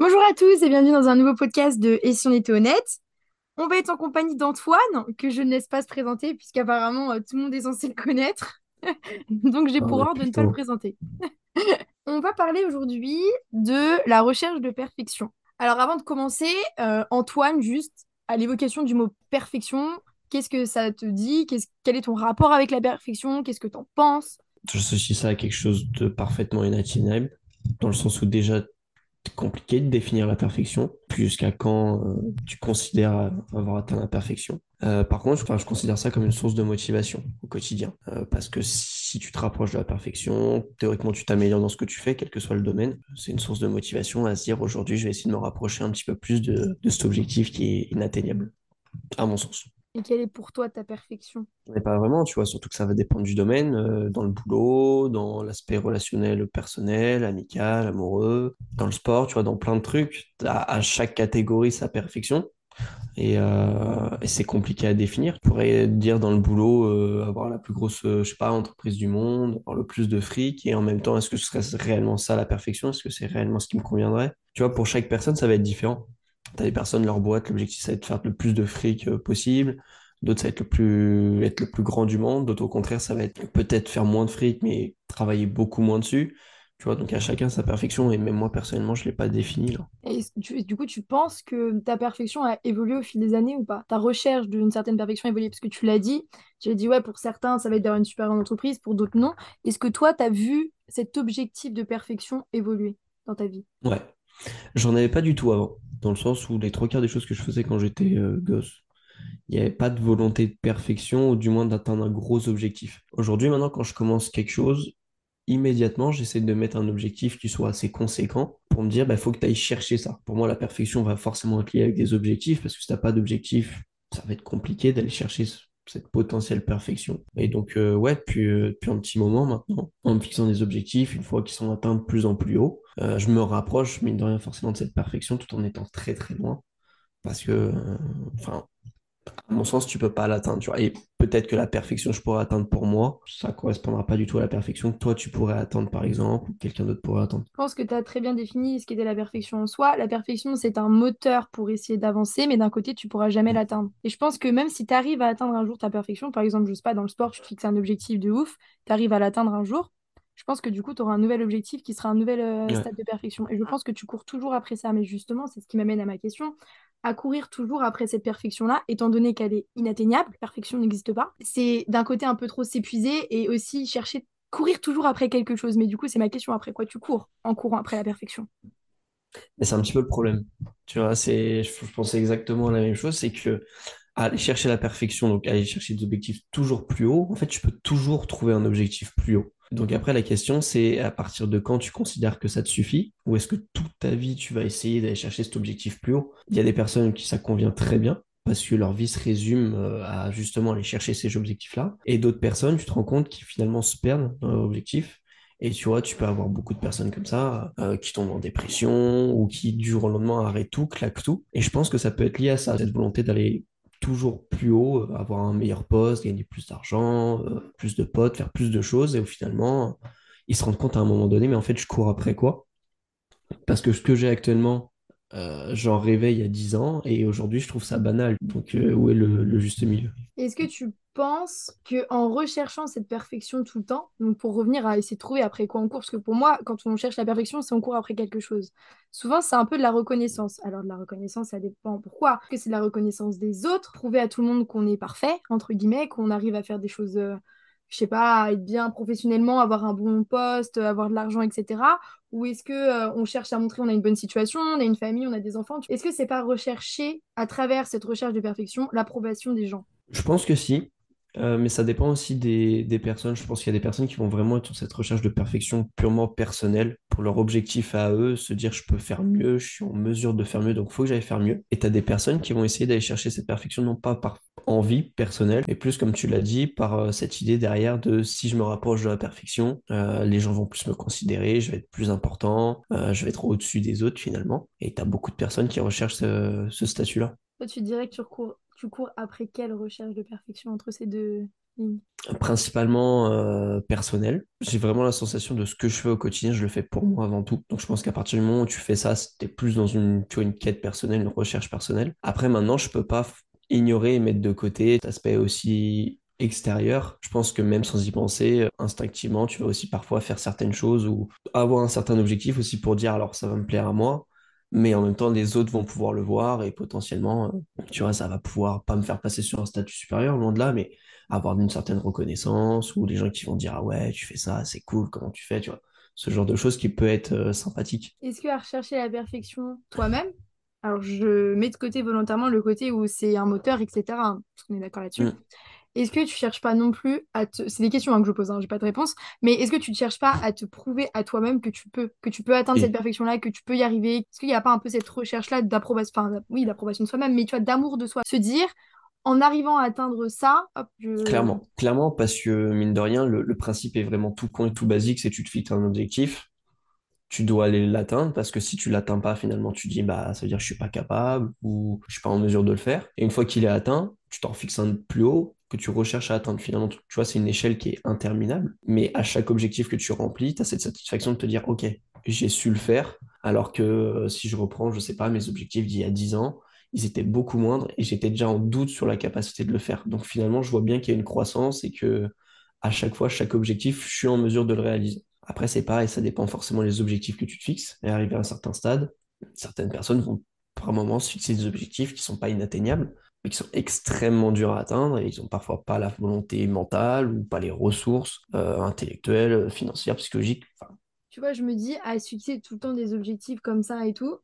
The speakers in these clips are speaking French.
Bonjour à tous et bienvenue dans un nouveau podcast de Et si on était honnête? On va être en compagnie d'Antoine, que je ne laisse pas se présenter, puisqu'apparemment euh, tout le monde est censé le connaître. Donc j'ai Ah pour ordre de ne pas le présenter. On va parler aujourd'hui de la recherche de perfection. Alors avant de commencer, euh, Antoine, juste à l'évocation du mot perfection, qu'est-ce que ça te dit? Quel est ton rapport avec la perfection? Qu'est-ce que tu en penses? J'associe ça à quelque chose de parfaitement inatteignable, dans le sens où déjà, compliqué de définir la perfection, jusqu'à quand euh, tu considères avoir atteint la perfection. Euh, par contre, je considère ça comme une source de motivation au quotidien, Euh, parce que si tu te rapproches de la perfection, théoriquement tu t'améliores dans ce que tu fais, quel que soit le domaine, c'est une source de motivation à se dire aujourd'hui je vais essayer de me rapprocher un petit peu plus de cet objectif qui est inatteignable, à mon sens. Et quelle est pour toi ta perfection? Mais pas vraiment, tu vois, surtout que ça va dépendre du domaine, euh, dans le boulot, dans l'aspect relationnel, personnel, amical, amoureux, dans le sport, tu vois, dans plein de trucs. À, à chaque catégorie, sa perfection. Et, euh, et c'est compliqué à définir. Je pourrais dire dans le boulot, euh, avoir la plus grosse, je sais pas, entreprise du monde, avoir le plus de fric, et en même temps, est-ce que ce serait réellement ça la perfection? Est-ce que c'est réellement ce qui me conviendrait? Tu vois, pour chaque personne, ça va être différent. T'as des personnes, leur boîte, l'objectif, ça va être de faire le plus de fric euh, possible. D'autres, ça va être le plus, être le plus grand du monde. D'autres, au contraire, ça va être peut-être faire moins de fric, mais travailler beaucoup moins dessus. Tu vois, donc à chacun sa perfection, et même moi, personnellement, je l'ai pas défini, là. Et tu- du coup, tu penses que ta perfection a évolué au fil des années ou pas? Ta recherche d'une certaine perfection a évolué? Parce que tu l'as dit. Tu as dit, ouais, pour certains, ça va être d'avoir une super grande entreprise, pour d'autres, non. Est-ce que toi, tu as vu cet objectif de perfection évoluer dans ta vie? Ouais. J'en avais pas du tout avant, dans le sens où les trois quarts des choses que je faisais quand j'étais euh, gosse, il n'y avait pas de volonté de perfection, ou du moins d'atteindre un gros objectif. Aujourd'hui, maintenant, quand je commence quelque chose, immédiatement, j'essaie de mettre un objectif qui soit assez conséquent pour me dire, bah, faut que tu ailles chercher ça. Pour moi, la perfection va forcément être liée avec des objectifs, parce que si tu n'as pas d'objectif, ça va être compliqué d'aller chercher cette potentielle perfection. Et donc, euh, ouais, depuis, euh, depuis un petit moment maintenant, en me fixant des objectifs, une fois qu'ils sont atteints de plus en plus haut, euh, je me rapproche, mine de rien, forcément de cette perfection, tout en étant très très loin. Parce que, enfin, à mon sens, tu peux pas l'atteindre, tu vois. Et peut-être que la perfection que je pourrais atteindre pour moi, ça correspondra pas du tout à la perfection que toi tu pourrais atteindre, par exemple, ou que quelqu'un d'autre pourrait atteindre. Je pense que tu as très bien défini ce qu'était la perfection en soi. La perfection, c'est un moteur pour essayer d'avancer, mais d'un côté, tu pourras jamais l'atteindre. Et je pense que même si tu arrives à atteindre un jour ta perfection, par exemple, je sais pas, dans le sport, tu te fixes un objectif de ouf, tu arrives à l'atteindre un jour, je pense que du coup, tu auras un nouvel objectif qui sera un nouvel euh, Ouais. stade de perfection. Et je pense que tu cours toujours après ça. Mais justement, c'est ce qui m'amène à ma question. À courir toujours après cette perfection-là, étant donné qu'elle est inatteignable, perfection n'existe pas, c'est d'un côté un peu trop s'épuiser et aussi chercher courir toujours après quelque chose. Mais du coup, c'est ma question, après quoi tu cours en courant après la perfection? Et c'est un petit peu le problème. Tu vois, c'est, je, pensais exactement la même chose, c'est que aller chercher la perfection, donc aller chercher des objectifs toujours plus hauts, en fait, tu peux toujours trouver un objectif plus haut. Donc après, la question, c'est à partir de quand tu considères que ça te suffit, ou est-ce que toute ta vie, tu vas essayer d'aller chercher cet objectif plus haut? Il y a des personnes qui ça convient très bien, parce que leur vie se résume euh, à justement aller chercher ces objectifs-là, et d'autres personnes, tu te rends compte, qui finalement se perdent dans leur objectif, et tu vois, tu peux avoir beaucoup de personnes comme ça euh, qui tombent en dépression ou qui, du jour au lendemain, arrêtent tout, claquent tout. Et je pense que ça peut être lié à ça, cette volonté d'aller toujours plus haut, euh, avoir un meilleur poste, gagner plus d'argent, euh, plus de potes, faire plus de choses. Et finalement, ils se rendent compte à un moment donné, mais en fait, je cours après quoi? Parce que ce que j'ai actuellement, euh, j'en rêvais il y a 10 ans et aujourd'hui, je trouve ça banal. Donc, euh, où est le, juste milieu? Est-ce que tu penses que en recherchant cette perfection tout le temps, donc pour revenir à essayer de trouver après quoi on court, parce que pour moi, quand on cherche la perfection, c'est on court après quelque chose. Souvent, c'est un peu de la reconnaissance. Alors, de la reconnaissance, ça dépend pourquoi. Est-ce que c'est de la reconnaissance des autres, prouver à tout le monde qu'on est parfait, entre guillemets, qu'on arrive à faire des choses, euh, je sais pas, être bien professionnellement, avoir un bon poste, avoir de l'argent, etc. Ou est-ce que euh, on cherche à montrer on a une bonne situation, on a une famille, on a des enfants. Est-ce que c'est pas rechercher à travers cette recherche de perfection l'approbation des gens? Je pense que si, euh, mais ça dépend aussi des, personnes. Je pense qu'il y a des personnes qui vont vraiment être sur cette recherche de perfection purement personnelle pour leur objectif à eux, se dire je peux faire mieux, je suis en mesure de faire mieux, donc il faut que j'aille faire mieux. Et tu as des personnes qui vont essayer d'aller chercher cette perfection non pas par envie personnelle, mais plus comme tu l'as dit, par euh, cette idée derrière de si je me rapproche de la perfection, euh, les gens vont plus me considérer, je vais être plus important, je vais être au-dessus des autres finalement. Et tu as beaucoup de personnes qui recherchent ce, statut-là. Tu dirais que tu cours, tu cours après quelle recherche de perfection entre ces deux Oui. principalement euh, personnel. J'ai vraiment la sensation de ce que je fais au quotidien, je le fais pour moi avant tout. Donc je pense qu'à partir du moment où tu fais ça, c'était plus dans une, tu vois, une quête personnelle, une recherche personnelle. Après, maintenant, je peux pas ignorer et mettre de côté cet aspect aussi extérieur. Je pense que même sans y penser, euh, instinctivement, tu vas aussi parfois faire certaines choses ou avoir un certain objectif aussi pour dire, alors ça va me plaire à moi. Mais en même temps, les autres vont pouvoir le voir et potentiellement, euh, tu vois, ça va pouvoir pas me faire passer sur un statut supérieur, loin de là, mais avoir une certaine reconnaissance ou des gens qui vont dire ah ouais tu fais ça c'est cool comment tu fais tu vois ce genre de choses qui peut être euh, sympathique Est-ce que à rechercher la perfection toi-même, alors je mets de côté volontairement le côté où c'est un moteur, etc., hein, parce qu'on est d'accord là-dessus, Mm. Est-ce que tu cherches pas non plus à te... C'est des questions hein, que je pose, hein, j'ai pas de réponse, mais est-ce que tu ne cherches pas à te prouver à toi-même que tu peux, que tu peux atteindre cette et perfection-là, que tu peux y arriver? Est-ce qu'il n'y a pas un peu cette recherche-là d'approbation, enfin oui, d'approbation de soi-même, mais tu vois, d'amour de soi, se dire, en arrivant à atteindre ça, hop, je... clairement clairement parce que mine de rien le, le principe est vraiment tout con et tout basique c'est tu te fixes un objectif tu dois aller l'atteindre parce que si tu l'atteins pas, finalement, tu dis bah ça veut dire que je suis pas capable ou je suis pas en mesure de le faire. Et une fois qu'il est atteint, tu t'en fixes un plus haut que tu recherches à atteindre. Finalement, tu vois, c'est une échelle qui est interminable, mais à chaque objectif que tu remplis, tu as cette satisfaction de te dire OK, j'ai su le faire, alors que euh, si je reprends, je sais pas, mes objectifs d'il y a 10 ans, ils étaient beaucoup moindres et j'étais déjà en doute sur la capacité de le faire. Donc finalement, je vois bien qu'il y a une croissance et que à chaque fois, chaque objectif, je suis en mesure de le réaliser. Après, c'est pareil, ça dépend forcément des objectifs que tu te fixes. Et arrivé à un certain stade, certaines personnes vont par moments se fixer des objectifs qui sont pas inatteignables, mais qui sont extrêmement durs à atteindre et ils ont parfois pas la volonté mentale ou pas les ressources euh, intellectuelles, financières, psychologiques. Enfin, Tu vois, je me dis, à se fixer tout le temps des objectifs comme ça et tout,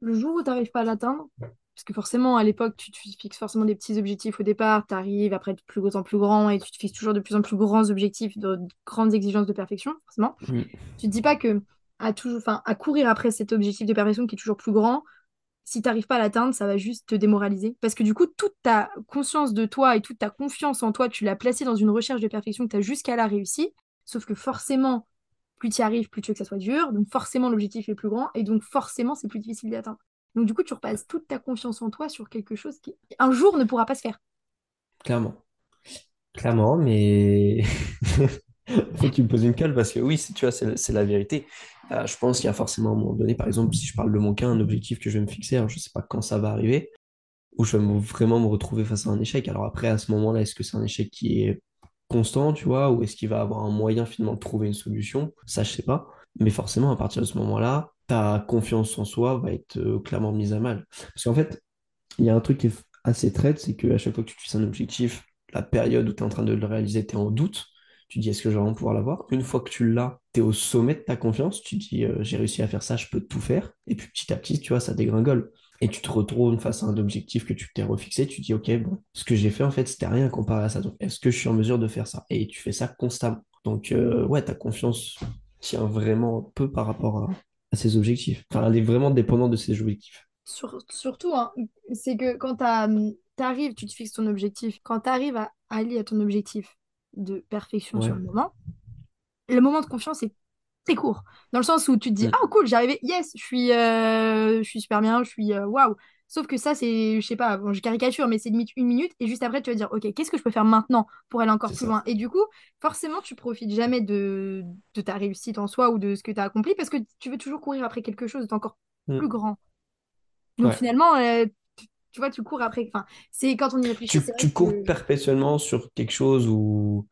le jour où tu n'arrives pas à l'atteindre, parce que forcément, à l'époque, tu te fixes forcément des petits objectifs au départ, tu arrives après de plus gros en plus grand et tu te fixes toujours de plus en plus grands objectifs, de, de grandes exigences de perfection, forcément. mm, Tu te dis pas que à, toujours, à courir après cet objectif de perfection qui est toujours plus grand, si tu n'arrives pas à l'atteindre, ça va juste te démoraliser. Parce que du coup, toute ta conscience de toi et toute ta confiance en toi, tu l'as placée dans une recherche de perfection que tu as jusqu'à la réussi. Sauf que forcément, plus tu y arrives, plus tu veux que ça soit dur. Donc forcément, l'objectif est plus grand. Et donc forcément, c'est plus difficile d'y atteindre. Donc du coup, tu repasses toute ta confiance en toi sur quelque chose qui, un jour, ne pourra pas se faire. clairement. Clairement, mais faut que tu me poses une colle parce que oui, tu vois, c'est la vérité. Euh, je pense qu'il y a forcément un moment donné, par exemple, si je parle de mon cas, un objectif que je vais me fixer, alors je sais pas quand ça va arriver, où je vais me- vraiment me retrouver face à un échec. Alors après, à ce moment-là, est-ce que c'est un échec qui est constant, tu vois, ou est-ce qu'il va avoir un moyen finalement de trouver une solution? Ça, je sais pas. Mais forcément, à partir de ce moment-là, ta confiance en soi va être euh, clairement mise à mal. Parce qu'en fait, il y a un truc qui est assez traite, c'est qu'à chaque fois que tu te fixes un objectif, la période où tu es en train de le réaliser, tu es en doute. Tu dis, est-ce que je vais vraiment pouvoir l'avoir? Une fois que tu l'as, tu es au sommet de ta confiance. Tu dis, euh, j'ai réussi à faire ça, je peux tout faire. Et puis petit à petit, tu vois, ça dégringole. Et tu te retrouves face à un objectif que tu t'es refixé. Tu dis, OK, bon, ce que j'ai fait, en fait, c'était rien comparé à ça. Donc, est-ce que je suis en mesure de faire ça? Et tu fais ça constamment. Donc, euh, ouais, ta confiance tient vraiment peu par rapport à, à ces objectifs. Enfin, elle est vraiment dépendante de ces objectifs. Sur- surtout, hein, c'est que quand tu arrives, tu te fixes ton objectif. Quand tu arrives à aller à ton objectif de perfection sur le moment, le moment de confiance est très court. Dans le sens où tu te dis, ah cool, j'ai arrivé, yes, je suis, euh, je suis super bien, je suis euh, waouh. Sauf que ça, c'est, je sais pas, bon, je caricature, mais c'est limite une minute. Et juste après, tu vas dire, ok, qu'est-ce que je peux faire maintenant pour aller encore plus ça. loin? Et du coup, forcément, tu profites jamais de, de ta réussite en soi ou de ce que tu as accompli parce que tu veux toujours courir après quelque chose d'encore plus Mm. grand. Donc Ouais. finalement, euh, tu, tu vois, tu cours après. Enfin, c'est quand on y réfléchit, Tu, tu cours que perpétuellement sur quelque chose où,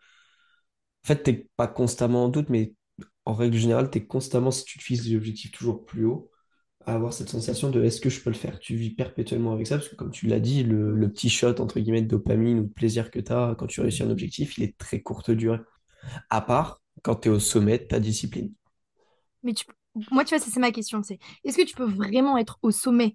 en fait, t'es pas constamment en doute, mais en règle générale, tu es constamment, si tu te fixes des objectifs toujours plus hauts, à avoir cette sensation de est-ce que je peux le faire? Tu vis perpétuellement avec ça, parce que comme tu l'as dit, le, le petit shot, entre guillemets, de dopamine ou de plaisir que tu as quand tu réussis un objectif, il est très courte durée. À part quand tu es au sommet de ta discipline. Mais tu... moi, tu vois, c'est ma question. C'est est-ce que tu peux vraiment être au sommet?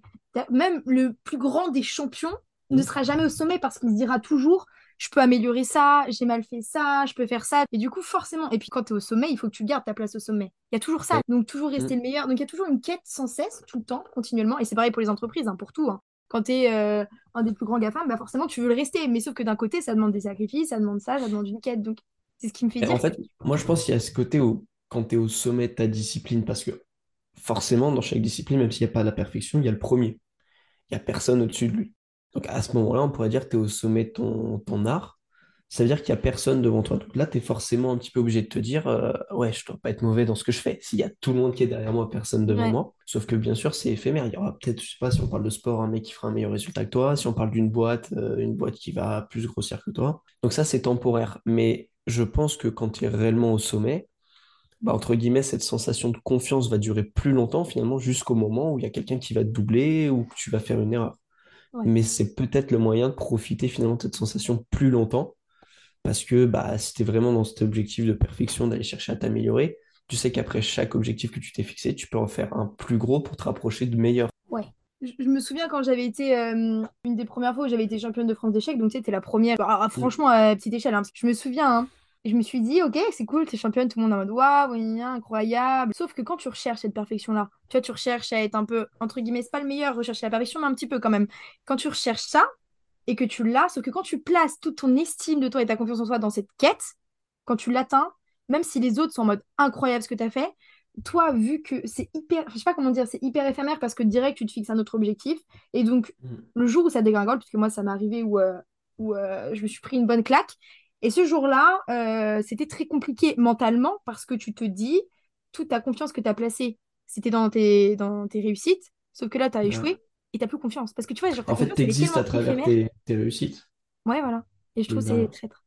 Même le plus grand des champions ne Mm. sera jamais au sommet parce qu'il se dira toujours, je peux améliorer ça, j'ai mal fait ça, je peux faire ça. Et du coup, forcément, et puis quand tu es au sommet, il faut que tu gardes ta place au sommet. Il y a toujours ça. Donc, toujours Mm. rester le meilleur. Donc, il y a toujours une quête sans cesse, tout le temps, continuellement. Et c'est pareil pour les entreprises, hein, pour tout. hein. Quand tu es un des plus grands GAFAM, bah forcément, tu veux le rester. Mais sauf que d'un côté, ça demande des sacrifices, ça demande ça, ça demande une quête. Donc, c'est ce qui me fait Et en dire que fait, moi, je pense qu'il y a ce côté où, quand tu es au sommet de ta discipline, parce que forcément, dans chaque discipline, même s'il n'y a pas la perfection, il y a le premier. Il n'y a personne au-dessus de lui. Donc à ce moment-là, on pourrait dire que tu es au sommet de ton, ton art, ça veut dire qu'il n'y a personne devant toi. Donc là, tu es forcément un petit peu obligé de te dire, euh, ouais, je dois pas être mauvais dans ce que je fais. S'il y a tout le monde qui est derrière moi, personne devant Ouais, moi. Sauf que bien sûr, c'est éphémère. Il y aura peut-être, je sais pas, si on parle de sport, un mec qui fera un meilleur résultat que toi. Si on parle d'une boîte, euh, une boîte qui va plus grossir que toi. Donc ça, c'est temporaire. Mais je pense que quand tu es réellement au sommet, bah, entre guillemets, cette sensation de confiance va durer plus longtemps finalement jusqu'au moment où il y a quelqu'un qui va te doubler ou que tu vas faire une erreur. Ouais, Mais c'est peut-être le moyen de profiter finalement de cette sensation plus longtemps parce que bah, si tu es vraiment dans cet objectif de perfection, d'aller chercher à t'améliorer, tu sais qu'après chaque objectif que tu t'es fixé, tu peux en faire un plus gros pour te rapprocher de meilleur. ouais. Je, je me souviens quand j'avais été, euh, une des premières fois où j'avais été championne de France d'échecs, donc tu sais, t'es la première, Ah, ah, Mm. franchement, à petite échelle, hein, parce que je me souviens, hein, et je me suis dit, ok, c'est cool, t'es championne, tout le monde est en mode, waouh, incroyable. Sauf que quand tu recherches cette perfection-là, tu vois, tu recherches à être un peu, entre guillemets, c'est pas le meilleur, rechercher la perfection, mais un petit peu quand même. Quand tu recherches ça, et que tu l'as, sauf que quand tu places toute ton estime de toi et ta confiance en toi dans cette quête, quand tu l'atteins, même si les autres sont en mode incroyable ce que tu as fait, toi, vu que c'est hyper, je sais pas comment dire, c'est hyper éphémère parce que direct tu te fixes un autre objectif et donc Mm. le jour où ça dégringole, puisque moi ça m'est arrivé où, euh, où euh, je me suis pris une bonne claque, et ce jour-là, euh, c'était très compliqué mentalement parce que tu te dis, toute ta confiance que tu as placée, c'était dans tes, dans tes réussites, sauf que là, tu as Ouais. échoué et tu plus confiance. Parce que tu vois, genre, En fait, tu existes à travers tes, tes réussites. Ouais, voilà. Et je trouve que de c'est traître.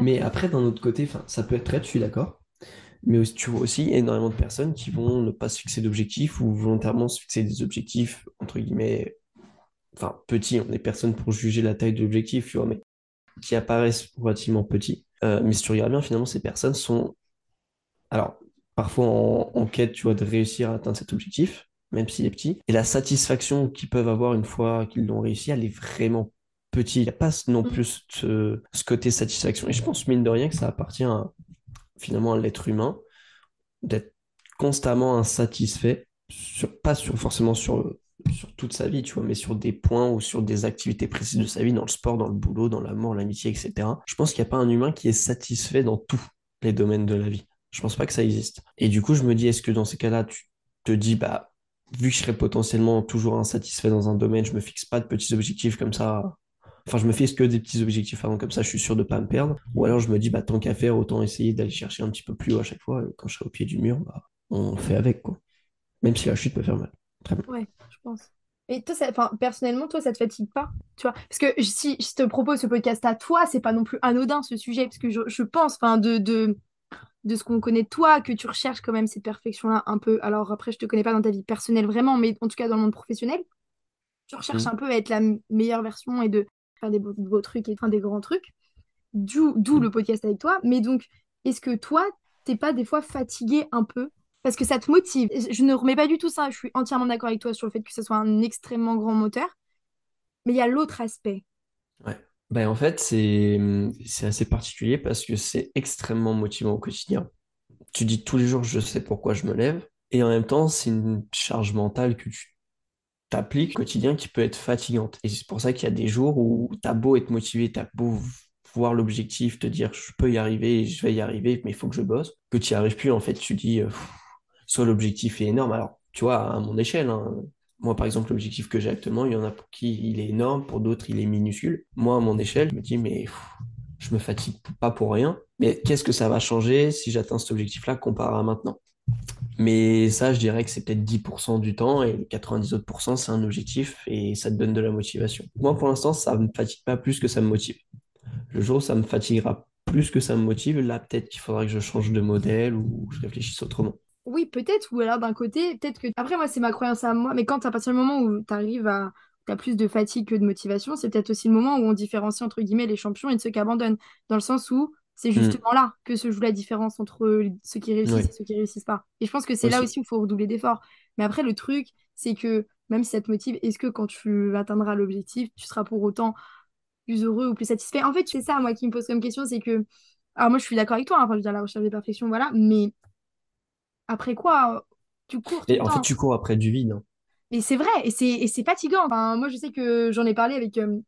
Mais traître. après, d'un autre côté, ça peut être très, je suis d'accord. Mais aussi, tu vois aussi énormément de personnes qui vont ne pas se fixer d'objectifs ou volontairement se fixer des objectifs, entre guillemets, enfin, petits. On est personne pour juger la taille de l'objectif, tu vois, mais qui apparaissent relativement petits. Euh, mais si tu regardes bien, finalement, ces personnes sont, alors, parfois en, en quête, tu vois, de réussir à atteindre cet objectif, même s'il est petit. Et la satisfaction qu'ils peuvent avoir une fois qu'ils l'ont réussi, elle est vraiment petite. Il n'y a pas non Mm. plus ce, ce côté satisfaction. Et je pense, mine de rien, que ça appartient à, finalement à l'être humain d'être constamment insatisfait, sur, pas sur, forcément sur, sur toute sa vie, tu vois, mais sur des points ou sur des activités précises de sa vie, dans le sport, dans le boulot, dans l'amour, l'amitié, etc. Je pense qu'il n'y a pas un humain qui est satisfait dans tous les domaines de la vie. Je pense pas que ça existe. Et du coup, je me dis, est-ce que dans ces cas-là, tu te dis, bah, vu que je serais potentiellement toujours insatisfait dans un domaine, je me fixe pas de petits objectifs comme ça. Enfin, je me fixe que des petits objectifs avant, comme ça, je suis sûr de pas me perdre. Ou alors, je me dis, bah, tant qu'à faire, autant essayer d'aller chercher un petit peu plus haut à chaque fois. Quand je serai au pied du mur, bah, on fait avec, quoi. Même si la chute peut faire mal. Très bien. Ouais, je pense. Et toi, ça, personnellement, toi, ça te fatigue pas, tu vois? Parce que si je te propose ce podcast à toi, c'est pas non plus anodin ce sujet, parce que je, je pense, enfin, de, de, de ce qu'on connaît de toi, que tu recherches quand même cette perfection-là un peu. Alors après, je te connais pas dans ta vie personnelle vraiment, mais en tout cas dans le monde professionnel, tu recherches un Mm. peu à être la meilleure version et de faire des beaux, beaux trucs et enfin, des grands trucs. D'où, d'où le podcast avec toi. Mais donc, est-ce que toi, t'es pas des fois fatigué un peu? Parce que ça te motive. Je ne remets pas du tout ça. Je suis entièrement d'accord avec toi sur le fait que ce soit un extrêmement grand moteur. Mais il y a l'autre aspect. Ben, en fait, c'est assez particulier parce que c'est extrêmement motivant au quotidien. Tu dis tous les jours, je sais pourquoi je me lève. Et en même temps, c'est une charge mentale que tu t'appliques au quotidien qui peut être fatigante. Et c'est pour ça qu'il y a des jours où t'as beau être motivé, t'as beau voir l'objectif, te dire je peux y arriver, je vais y arriver, mais il faut que je bosse, que tu n'y arrives plus, en fait, tu dis, soit l'objectif est énorme, alors, tu vois, à mon échelle, hein, moi, par exemple, l'objectif que j'ai actuellement, il y en a pour qui il est énorme, pour d'autres, il est minuscule. Moi, à mon échelle, je me dis, mais pff, je me fatigue pas pour rien, mais qu'est-ce que ça va changer si j'atteins cet objectif-là comparé à maintenant? Mais ça, je dirais que c'est peut-être 10% du temps et les 90 autres c'est un objectif et ça te donne de la motivation. Moi, pour l'instant, ça me fatigue pas plus que ça me motive. Le jour où ça me fatiguera plus que ça me motive, là, peut-être qu'il faudra que je change de modèle ou je réfléchisse autrement. Oui, peut-être. Ou alors d'un côté, peut-être que... Après, moi, c'est ma croyance à moi. Mais quand à partir du moment où tu arrives à... T'as plus de fatigue que de motivation, c'est peut-être aussi le moment où on différencie entre guillemets les champions et de ceux qui abandonnent. Dans le sens où c'est Hmm, justement là que se joue la différence entre ceux qui réussissent oui, et ceux qui réussissent pas. Et je pense que c'est là aussi. aussi où il faut redoubler d'efforts. Mais après, le truc, c'est que même si ça te motive, est-ce que quand tu atteindras l'objectif, tu seras pour autant plus heureux ou plus satisfait? En fait, c'est ça, moi, qui me pose comme question, c'est que. Alors, moi, je suis d'accord avec toi, hein, enfin, je veux dire, la recherche de perfection, voilà. Mais après quoi, euh, tu cours tout Et en fait, tu cours après du vide. hein. Mais c'est vrai, et c'est et c'est fatigant. Enfin, moi, je sais que j'en ai parlé avec euh,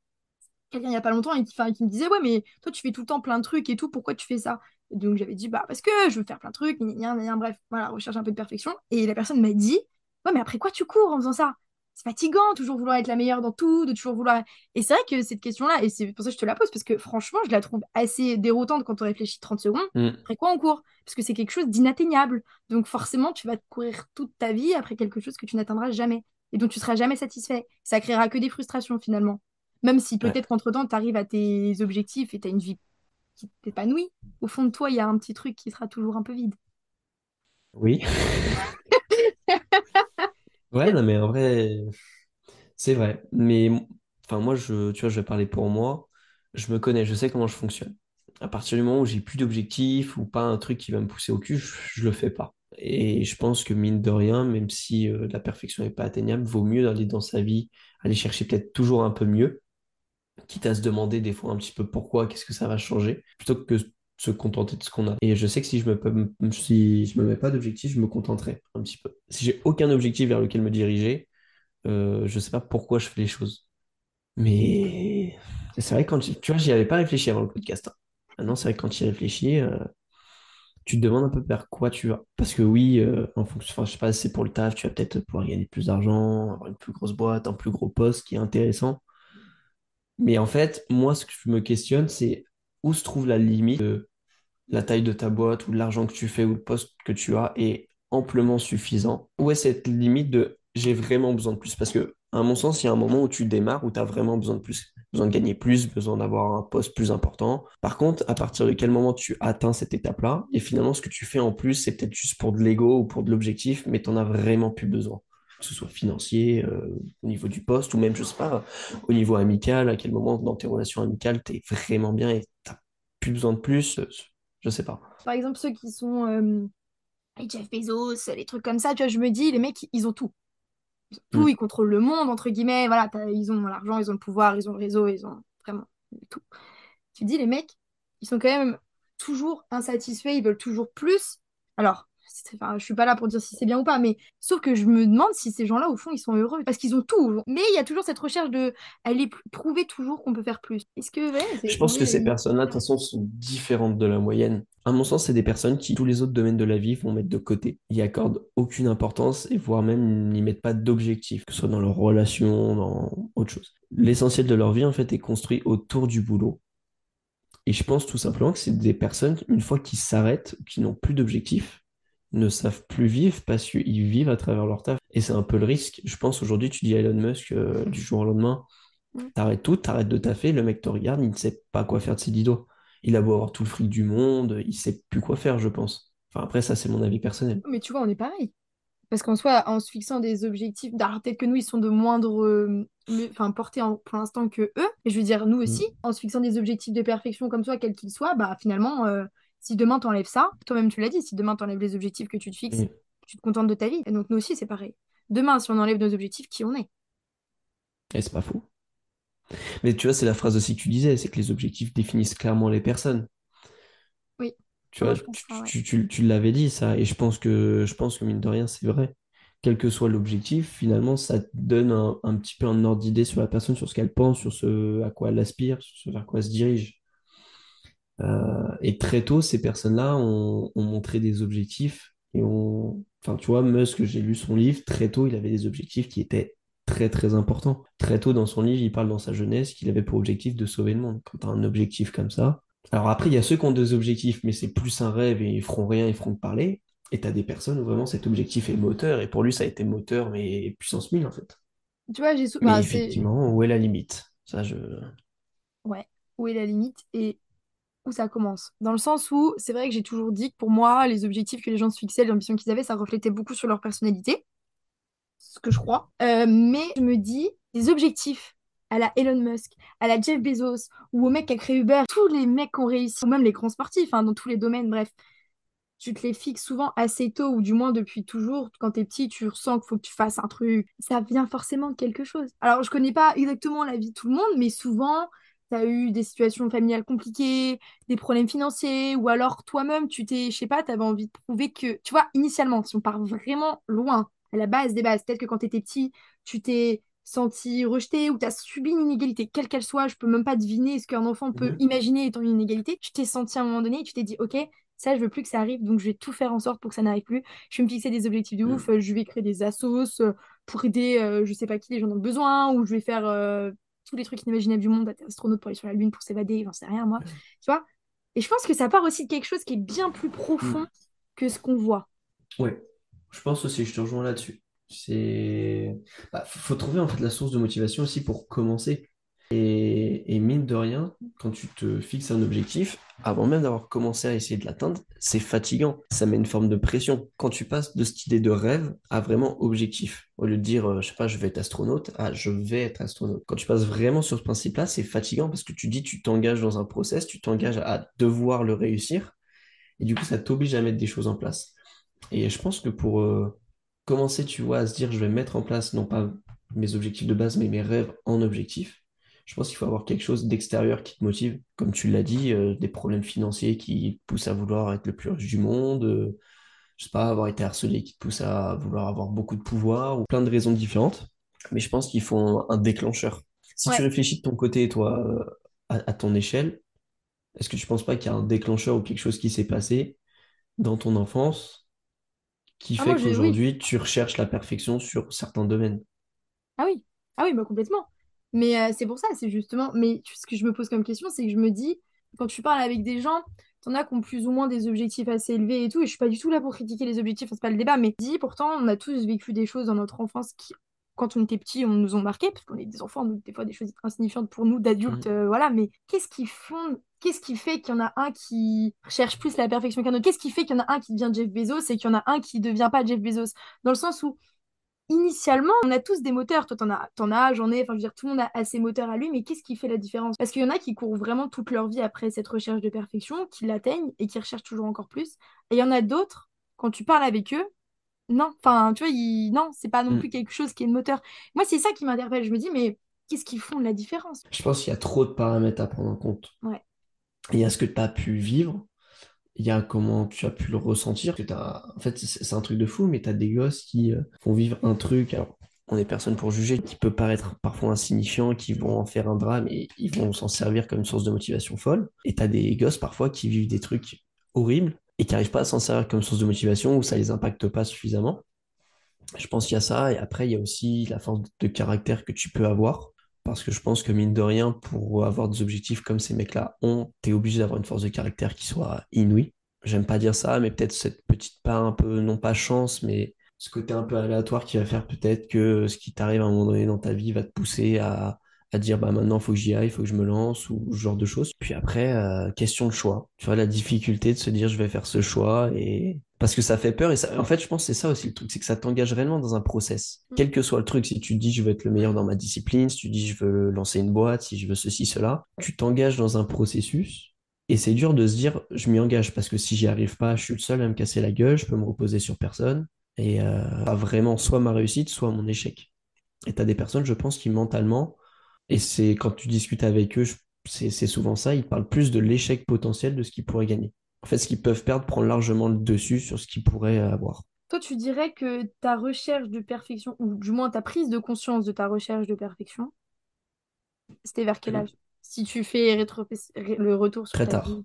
quelqu'un il y a pas longtemps et qui, me disait, ouais, mais toi, tu fais tout le temps plein de trucs et tout, pourquoi tu fais ça? Et donc, j'avais dit, bah, parce que je veux faire plein de trucs, gna, gna, gna, bref, voilà, recherche un peu de perfection. Et la personne m'a dit, ouais, mais après quoi tu cours en faisant ça? C'est fatigant, toujours vouloir être la meilleure dans tout, de toujours vouloir. Et c'est vrai que cette question-là, et c'est pour ça que je te la pose, parce que franchement, je la trouve assez déroutante quand on réfléchit 30 secondes. Mm. Après quoi on court Parce que c'est quelque chose d'inatteignable. Donc forcément, tu vas courir toute ta vie après quelque chose que tu n'atteindras jamais. Et donc tu seras jamais satisfait. Ça créera que des frustrations finalement. Même si Ouais. peut-être qu'entre-temps, tu arrives à tes objectifs et tu as une vie qui t'épanouit, au fond de toi, il y a un petit truc qui sera toujours un peu vide. Oui. Ouais, non, mais en vrai, c'est vrai. Mais enfin, moi, je, tu vois, je vais parler pour moi. Je me connais, je sais comment je fonctionne. À partir du moment où j'ai plus d'objectifs ou pas un truc qui va me pousser au cul, je, je le fais pas. Et je pense que mine de rien, même si euh, la perfection n'est pas atteignable, vaut mieux aller dans sa vie, aller chercher peut-être toujours un peu mieux, quitte à se demander des fois un petit peu pourquoi, qu'est-ce que ça va changer, plutôt que se contenter de ce qu'on a. Et je sais que si je me, si je me mets pas d'objectif, je me contenterai un petit peu. Si j'ai aucun objectif vers lequel me diriger, euh, je sais pas pourquoi je fais les choses. Mais c'est vrai, quand tu, vois, j'y avais pas réfléchi avant le podcast. hein. Maintenant, c'est vrai que quand tu y réfléchis, euh, tu te demandes un peu vers quoi tu vas. Parce que oui, euh, en fonction, enfin, je sais pas, c'est pour le taf, tu vas peut-être pouvoir gagner plus d'argent, avoir une plus grosse boîte, un plus gros poste qui est intéressant. Mais en fait, moi, ce que je me questionne, c'est où se trouve la limite de la taille de ta boîte ou de l'argent que tu fais ou le poste que tu as est amplement suffisant? Où est cette limite de j'ai vraiment besoin de plus? Parce que, à mon sens, il y a un moment où tu démarres où tu as vraiment besoin de plus, besoin de gagner plus, besoin d'avoir un poste plus important. Par contre, à partir de quel moment tu atteins cette étape-là, et finalement, ce que tu fais en plus, c'est peut-être juste pour de l'ego ou pour de l'objectif, mais tu n'en as vraiment plus besoin. Que ce soit financier, euh, au niveau du poste, ou même, je sais pas, au niveau amical, à quel moment dans tes relations amicales, tu es vraiment bien et tu plus besoin de plus, euh, je sais pas. Par exemple, ceux qui sont euh, Jeff Bezos, les trucs comme ça, tu vois, je me dis, les mecs, ils ont tout. Ils ont tout, Mm. ils contrôlent le monde, entre guillemets. Voilà, ils ont l'argent, ils ont le pouvoir, ils ont le réseau, ils ont vraiment tout. Tu te dis, les mecs, ils sont quand même toujours insatisfaits, ils veulent toujours plus. Alors, enfin, je suis pas là pour dire si c'est bien ou pas, mais sauf que je me demande si ces gens-là, au fond, ils sont heureux parce qu'ils ont tout. Mais il y a toujours cette recherche de aller pr- prouver toujours qu'on peut faire plus. Est-ce que, ouais, Je pense que ces limite. personnes-là, de toute façon, sont différentes de la moyenne. À mon sens, c'est des personnes qui, tous les autres domaines de la vie, vont mettre de côté. Ils accordent aucune importance et voire même n'y mettent pas d'objectif, que ce soit dans leurs relations, dans autre chose. L'essentiel de leur vie, en fait, est construit autour du boulot. Et je pense tout simplement que c'est des personnes, une fois qu'ils s'arrêtent, qui n'ont plus d'objectif, ne savent plus vivre parce qu'ils vivent à travers leur taf. Et c'est un peu le risque. Je pense aujourd'hui, tu dis à Elon Musk euh, du jour au lendemain, Mm. t'arrêtes tout, t'arrêtes de taffer, le mec te regarde, il ne sait pas quoi faire de ses dix doigts. Il a beau avoir tout le fric du monde, il sait plus quoi faire, je pense. Enfin, après, ça, c'est mon avis personnel. Mais tu vois, on est pareil. Parce qu'en soi, en se fixant des objectifs, alors peut-être que nous, ils sont de moindre, euh, enfin, portée en- pour l'instant que eux. Et je veux dire, nous aussi, Mm. en se fixant des objectifs de perfection comme ça, quels qu'ils soient, bah finalement, euh, si demain t'enlèves ça, toi-même tu l'as dit, si demain t'enlèves les objectifs que tu te fixes, tu te contentes de ta vie. Et donc nous aussi, c'est pareil. Demain, si on enlève nos objectifs, qui on est? Et c'est pas faux. Mais tu vois, c'est la phrase aussi que tu disais, c'est que les objectifs définissent clairement les personnes. Oui, Tu vois, ça, tu, ouais. tu- tu- tu l'avais dit, ça, et je pense que, je pense que mine de rien, c'est vrai. Quel que soit l'objectif, finalement, ça te donne un, un petit peu un ordre d'idée sur la personne, sur ce qu'elle pense, sur ce à quoi elle aspire, sur ce vers quoi elle se dirige. Euh, et très tôt, ces personnes-là ont, ont montré des objectifs et ont, enfin, tu vois, Musk, j'ai lu son livre, très tôt, il avait des objectifs qui étaient très, très importants. Très tôt dans son livre, il parle dans sa jeunesse qu'il avait pour objectif de sauver le monde. Quand tu as un objectif comme ça. Alors après, il y a ceux qui ont des objectifs, mais c'est plus un rêve et ils feront rien, ils feront que parler. Et tu as des personnes où vraiment cet objectif est moteur. Et pour lui, ça a été moteur, mais puissance 1000 en fait. Tu vois, j'ai sou- bah, effectivement, où est la limite? Ça, je. ouais, où est la limite? Et où ça commence? Dans le sens où c'est vrai que j'ai toujours dit que pour moi, les objectifs que les gens se fixaient, les ambitions qu'ils avaient, ça reflétait beaucoup sur leur personnalité. ce que je crois. Euh, mais je me dis, des objectifs à la Elon Musk, à la Jeff Bezos, ou au mec qui a créé Uber, tous les mecs qui ont réussi, ou même les grands sportifs, hein, dans tous les domaines, bref, tu te les fixes souvent assez tôt, ou du moins depuis toujours. Quand t'es petit, tu ressens qu'il faut que tu fasses un truc. Ça vient forcément de quelque chose. Alors, je connais pas exactement la vie de tout le monde, mais souvent, t'as eu des situations familiales compliquées, des problèmes financiers, ou alors toi-même, tu t'es, je sais pas, t'avais envie de prouver que, tu vois, initialement, si on part vraiment loin, à la base des bases, peut-être que quand t'étais petit, tu t'es senti rejeté ou t'as subi une inégalité, quelle qu'elle soit, je peux même pas deviner ce qu'un enfant peut Mhm. imaginer étant une inégalité. Tu t'es senti à un moment donné et tu t'es dit, ok, ça, je veux plus que ça arrive, donc je vais tout faire en sorte pour que ça n'arrive plus. Je vais me fixer des objectifs de ouf, Mhm. euh, je vais créer des assos, euh, pour aider, euh, je sais pas qui, les gens le besoin, ou je vais faire euh, tous les trucs inimaginables du monde, être astronaute pour aller sur la Lune, pour s'évader, j'en sais rien, moi. Tu vois? Et je pense que ça part aussi de quelque chose qui est bien plus profond Mm. que ce qu'on voit. Ouais, je pense aussi, je te rejoins là-dessus. C'est, bah, faut faut trouver en fait la source de motivation aussi pour commencer. Et, et mine de rien, quand tu te fixes un objectif, avant même d'avoir commencé à essayer de l'atteindre, c'est fatigant. Ça met une forme de pression. Quand tu passes de cette idée de rêve à vraiment objectif, au lieu de dire, euh, je sais pas, je vais être astronaute, à je vais être astronaute. Quand tu passes vraiment sur ce principe-là, c'est fatigant parce que tu dis, tu t'engages dans un process, tu t'engages à devoir le réussir, et du coup, ça t'oblige à mettre des choses en place. Et je pense que pour euh, commencer, tu vois, à se dire, je vais mettre en place, non pas mes objectifs de base, mais mes rêves en objectif, je pense qu'il faut avoir quelque chose d'extérieur qui te motive. Comme tu l'as dit, euh, des problèmes financiers qui te poussent à vouloir être le plus riche du monde, euh, je sais pas, avoir été harcelé qui te pousse à vouloir avoir beaucoup de pouvoir, ou plein de raisons différentes. Mais je pense qu'il faut un, un déclencheur. Si tu réfléchis de ton côté, toi, euh, à, à ton échelle, est-ce que tu penses pas qu'il y a un déclencheur ou quelque chose qui s'est passé dans ton enfance qui Ah, fait oui. qu'aujourd'hui, tu recherches la perfection sur certains domaines? Ah oui. Ah oui, bah complètement. Mais euh, c'est pour ça, c'est justement. Mais ce que je me pose comme question, c'est que je me dis, quand tu parles avec des gens, t'en as qui ont plus ou moins des objectifs assez élevés et tout, et je suis pas du tout là pour critiquer les objectifs, c'est pas le débat, mais dis, pourtant, on a tous vécu des choses dans notre enfance qui, quand on était petits, on nous ont marqué, parce qu'on est des enfants, donc des fois des choses insignifiantes pour nous d'adultes, euh, voilà, mais qu'est-ce qui font. Qu'est-ce qui fait qu'il y en a un qui cherche plus la perfection qu'un autre? Qu'est-ce qui fait qu'il y en a un qui devient Jeff Bezos et qu'il y en a un qui devient pas Jeff Bezos? Dans le sens où initialement, on a tous des moteurs. Toi, t'en as, t'en as, j'en ai. Enfin, je veux dire, tout le monde a, a ses moteurs à lui, mais qu'est-ce qui fait la différence? Parce qu'il y en a qui courent vraiment toute leur vie après cette recherche de perfection, qui l'atteignent et qui recherchent toujours encore plus. Et il y en a d'autres, quand tu parles avec eux, non. Enfin, tu vois, ils- non, c'est pas non plus Mhm. quelque chose qui est le moteur. Moi, c'est ça qui m'interpelle. Je me dis, mais qu'est-ce qui font la différence? Je pense qu'il y a trop de paramètres à prendre en compte. Ouais. Il y a ce que tu as pu vivre, il y a comment tu as pu le ressentir. Que t'as... En fait, c'est un truc de fou, mais tu as des gosses qui euh, vont vivre un truc. Alors, on est personne pour juger, qui peut paraître parfois insignifiant, qui vont en faire un drame et ils vont s'en servir comme une source de motivation folle. Et tu as des gosses parfois qui vivent des trucs horribles et qui n'arrivent pas à s'en servir comme source de motivation ou ça les impacte pas suffisamment. Je pense qu'il y a ça, et après, il y a aussi la force de caractère que tu peux avoir. Parce que je pense que mine de rien, pour avoir des objectifs comme ces mecs-là ont, t'es obligé d'avoir une force de caractère qui soit inouïe. J'aime pas dire ça, mais peut-être cette petite part un peu, non pas chance, mais ce côté un peu aléatoire qui va faire peut-être que ce qui t'arrive à un moment donné dans ta vie va te pousser à, à dire bah maintenant faut que j'y aille, faut que je me lance, ou ce genre de choses. Puis après, euh, question de choix. Tu vois, la difficulté de se dire je vais faire ce choix et parce que ça fait peur et ça, en fait, je pense que c'est ça aussi le truc, c'est que ça t'engage réellement dans un process. Quel que soit le truc, si tu te dis je veux être le meilleur dans ma discipline, si tu dis je veux lancer une boîte, si je veux ceci, cela, tu t'engages dans un processus et c'est dur de se dire je m'y engage parce que si j'y arrive pas, je suis le seul à me casser la gueule, je peux me reposer sur personne et euh, pas vraiment soit ma réussite, soit mon échec. Et tu as des personnes, je pense, qui mentalement, et c'est quand tu discutes avec eux, c'est souvent ça, ils parlent plus de l'échec potentiel de ce qu'ils pourraient gagner. En fait, ce qu'ils peuvent perdre prend largement le dessus sur ce qu'ils pourraient avoir. Toi, tu dirais que ta recherche de perfection, ou du moins ta prise de conscience de ta recherche de perfection, c'était vers quel âge? Si tu fais le retour sur Très ta tard.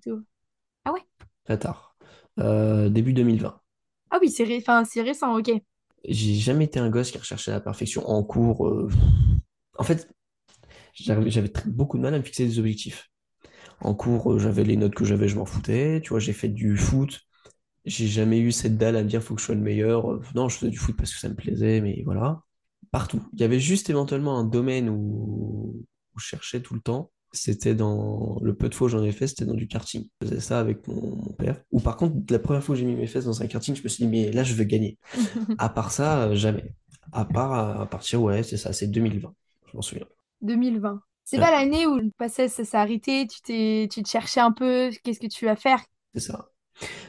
Ah ouais? très tard. Euh, début 2020. Ah oui, c'est ré- enfin, c'est récent, ok. J'ai jamais été un gosse qui recherchait la perfection en cours. euh, En fait, j'avais beaucoup de mal à me fixer des objectifs. En cours, euh, j'avais les notes que j'avais, je m'en foutais. Tu vois, j'ai fait du foot. J'ai jamais eu cette dalle à me dire faut que je sois le meilleur. Euh, Non, je faisais du foot parce que ça me plaisait, mais voilà. Partout. Il y avait juste éventuellement un domaine où, où je cherchais tout le temps. C'était dans le peu de fois où j'en ai fait, c'était dans du karting. Je faisais ça avec mon, mon père. Ou par contre, la première fois que j'ai mis mes fesses dans un karting, je me suis dit, mais là, je veux gagner. À part ça, euh, jamais. À part à partir, ouais, c'est ça, c'est 2020. Je m'en souviens. 2020. C'est pas l'année où le passé ça s'est arrêté, tu t'es, tu te cherchais un peu, qu'est-ce que tu vas faire? c'est ça.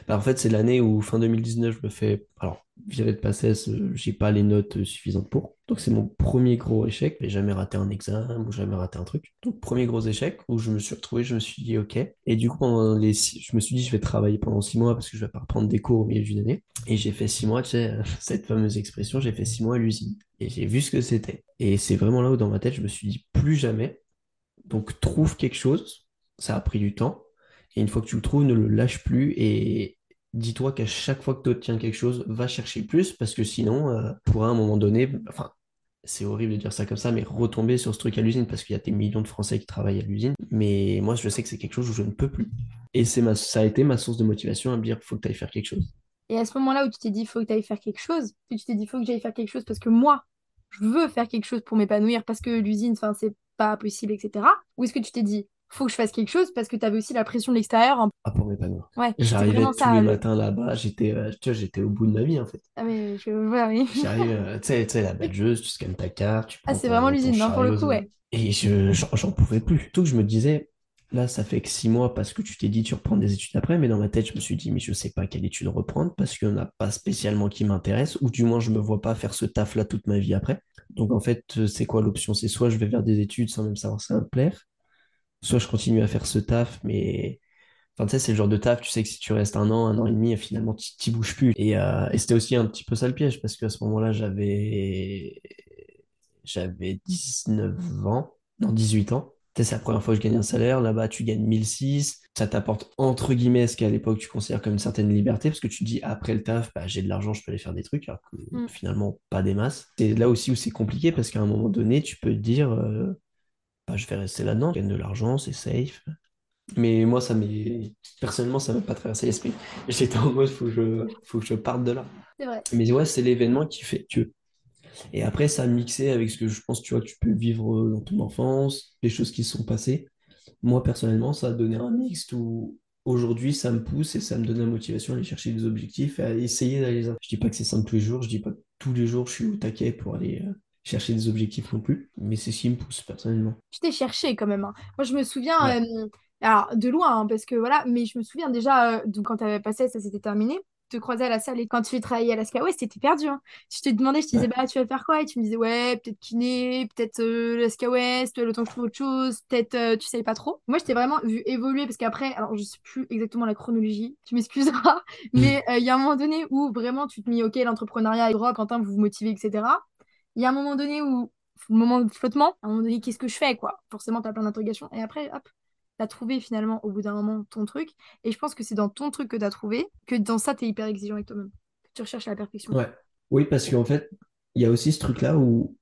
Bah, en fait, c'est l'année où, fin 2019, je me fais. Alors, violet de passesse, j'ai pas les notes suffisantes pour. Donc, c'est mon premier gros échec. J'ai jamais raté un examen ou jamais raté un truc. Donc, premier gros échec où je me suis retrouvé, je me suis dit, OK. Et du coup, pendant les six- je me suis dit, je vais travailler pendant six mois parce que je vais pas reprendre des cours au milieu d'une année. Et j'ai fait six mois, tu sais, cette fameuse expression, j'ai fait six mois à l'usine. Et j'ai vu ce que c'était. Et c'est vraiment là où, dans ma tête, je me suis dit, plus jamais. Donc, trouve quelque chose. Ça a pris du temps. Et une fois que tu le trouves, ne le lâche plus et dis-toi qu'à chaque fois que tu obtiens quelque chose, va chercher plus parce que sinon, euh, pour un moment donné, enfin, c'est horrible de dire ça comme ça, mais retomber sur ce truc à l'usine parce qu'il y a des millions de Français qui travaillent à l'usine. Mais moi, je sais que c'est quelque chose où je ne peux plus. Et c'est ma, ça a été ma source de motivation à me dire, faut que tu ailles faire quelque chose. Et à ce moment-là où tu t'es dit, faut que tu ailles faire quelque chose, tu t'es dit, faut que j'aille faire quelque chose parce que moi, je veux faire quelque chose pour m'épanouir parce que l'usine, enfin, c'est pas possible, etc. Ou est-ce que tu t'es dit, faut que je fasse quelque chose parce que tu avais aussi la pression de l'extérieur un Ah, pour m'épanouir. Ouais, J'arrivais tous ça. les le- matins là-bas, j'étais euh, j'étais au bout de ma vie en fait. Ah, mais je vois, oui. J'arrive, euh, tu sais, tu sais, la badgeuse, tu scannes ta carte, tu Ah, c'est vraiment l'usine, non, pour le coup, ouais. Et je, j'en pouvais plus. Surtout que je me disais, là, ça fait que six mois parce que tu t'es dit tu reprends des études après, mais dans ma tête, je me suis dit, mais je sais pas quelle étude reprendre parce qu'il n'y en a pas spécialement qui m'intéresse, ou du moins, je me vois pas faire ce taf-là toute ma vie après. Donc, en fait, euh, c'est quoi l'option? C'est soit je vais vers des études sans même savoir ça me plaire, soit je continue à faire ce taf, mais. Enfin, tu sais, c'est le genre de taf, tu sais que si tu restes un an, un an et demi, finalement, tu t'y bouges plus. Et, euh, et c'était aussi un petit peu ça le piège, parce qu'à ce moment-là, j'avais j'avais 19 ans, non, 18 ans. C'est la première fois que je gagne un salaire. Là-bas, tu gagnes 1006. Ça t'apporte, entre guillemets, ce qu'à l'époque, tu considères comme une certaine liberté, parce que tu te dis, après le taf, bah, j'ai de l'argent, je peux aller faire des trucs, alors que Mm. finalement, pas des masses. C'est là aussi où c'est compliqué, parce qu'à un moment donné, tu peux te dire, euh, bah, je vais rester là-dedans, je gagne de l'argent, c'est safe. Mais moi, ça m'est... Personnellement, ça m'a pas traversé l'esprit. J'étais en mode, faut que je... faut que je parte de là. Vrai. Mais ouais, c'est l'événement qui fait que. Et après, ça a mixé avec ce que je pense, tu vois, que tu peux vivre euh, dans ton enfance, les choses qui se sont passées. Moi, personnellement, ça a donné un mix où aujourd'hui, ça me pousse et ça me donne la motivation à aller chercher des objectifs et à essayer d'aller les. Je dis pas que c'est simple tous les jours, je dis pas que tous les jours, je suis au taquet pour aller euh, chercher des objectifs non plus, mais c'est ce qui me pousse personnellement. Tu t'es cherché quand même. hein. Moi, je me souviens, Ouais. euh, alors de loin, hein, parce que voilà, mais je me souviens déjà, euh, donc, quand tu avais passé, ça s'était terminé. Te croisais à la salle et quand tu travaillais à la SKA, ouais, c'était perdu. hein. Je te demandais, je te disais, Ouais. bah, tu vas faire quoi? Et tu me disais, ouais, peut-être kiné, peut-être euh, la SKA West, le temps que je trouve autre chose, peut-être, euh, tu savais pas trop. Moi, je t'ai vraiment vu évoluer parce qu'après, alors je sais plus exactement la chronologie, tu m'excuseras, mais euh, il y a un moment donné où vraiment tu te mis, ok, l'entrepreneuriat est droit, Quentin, vous vous motivez, etc. Il y a un moment donné où moment de flottement, à un moment donné, qu'est-ce que je fais, quoi? Forcément, tu as plein d'interrogations. Et après, hop, as trouvé finalement, au bout d'un moment, ton truc. Et je pense que c'est dans ton truc que tu as trouvé, que dans ça, tu es hyper exigeant avec toi-même. Tu recherches la perfection. Ouais. Oui, parce qu'en fait, il y a aussi ce truc-là où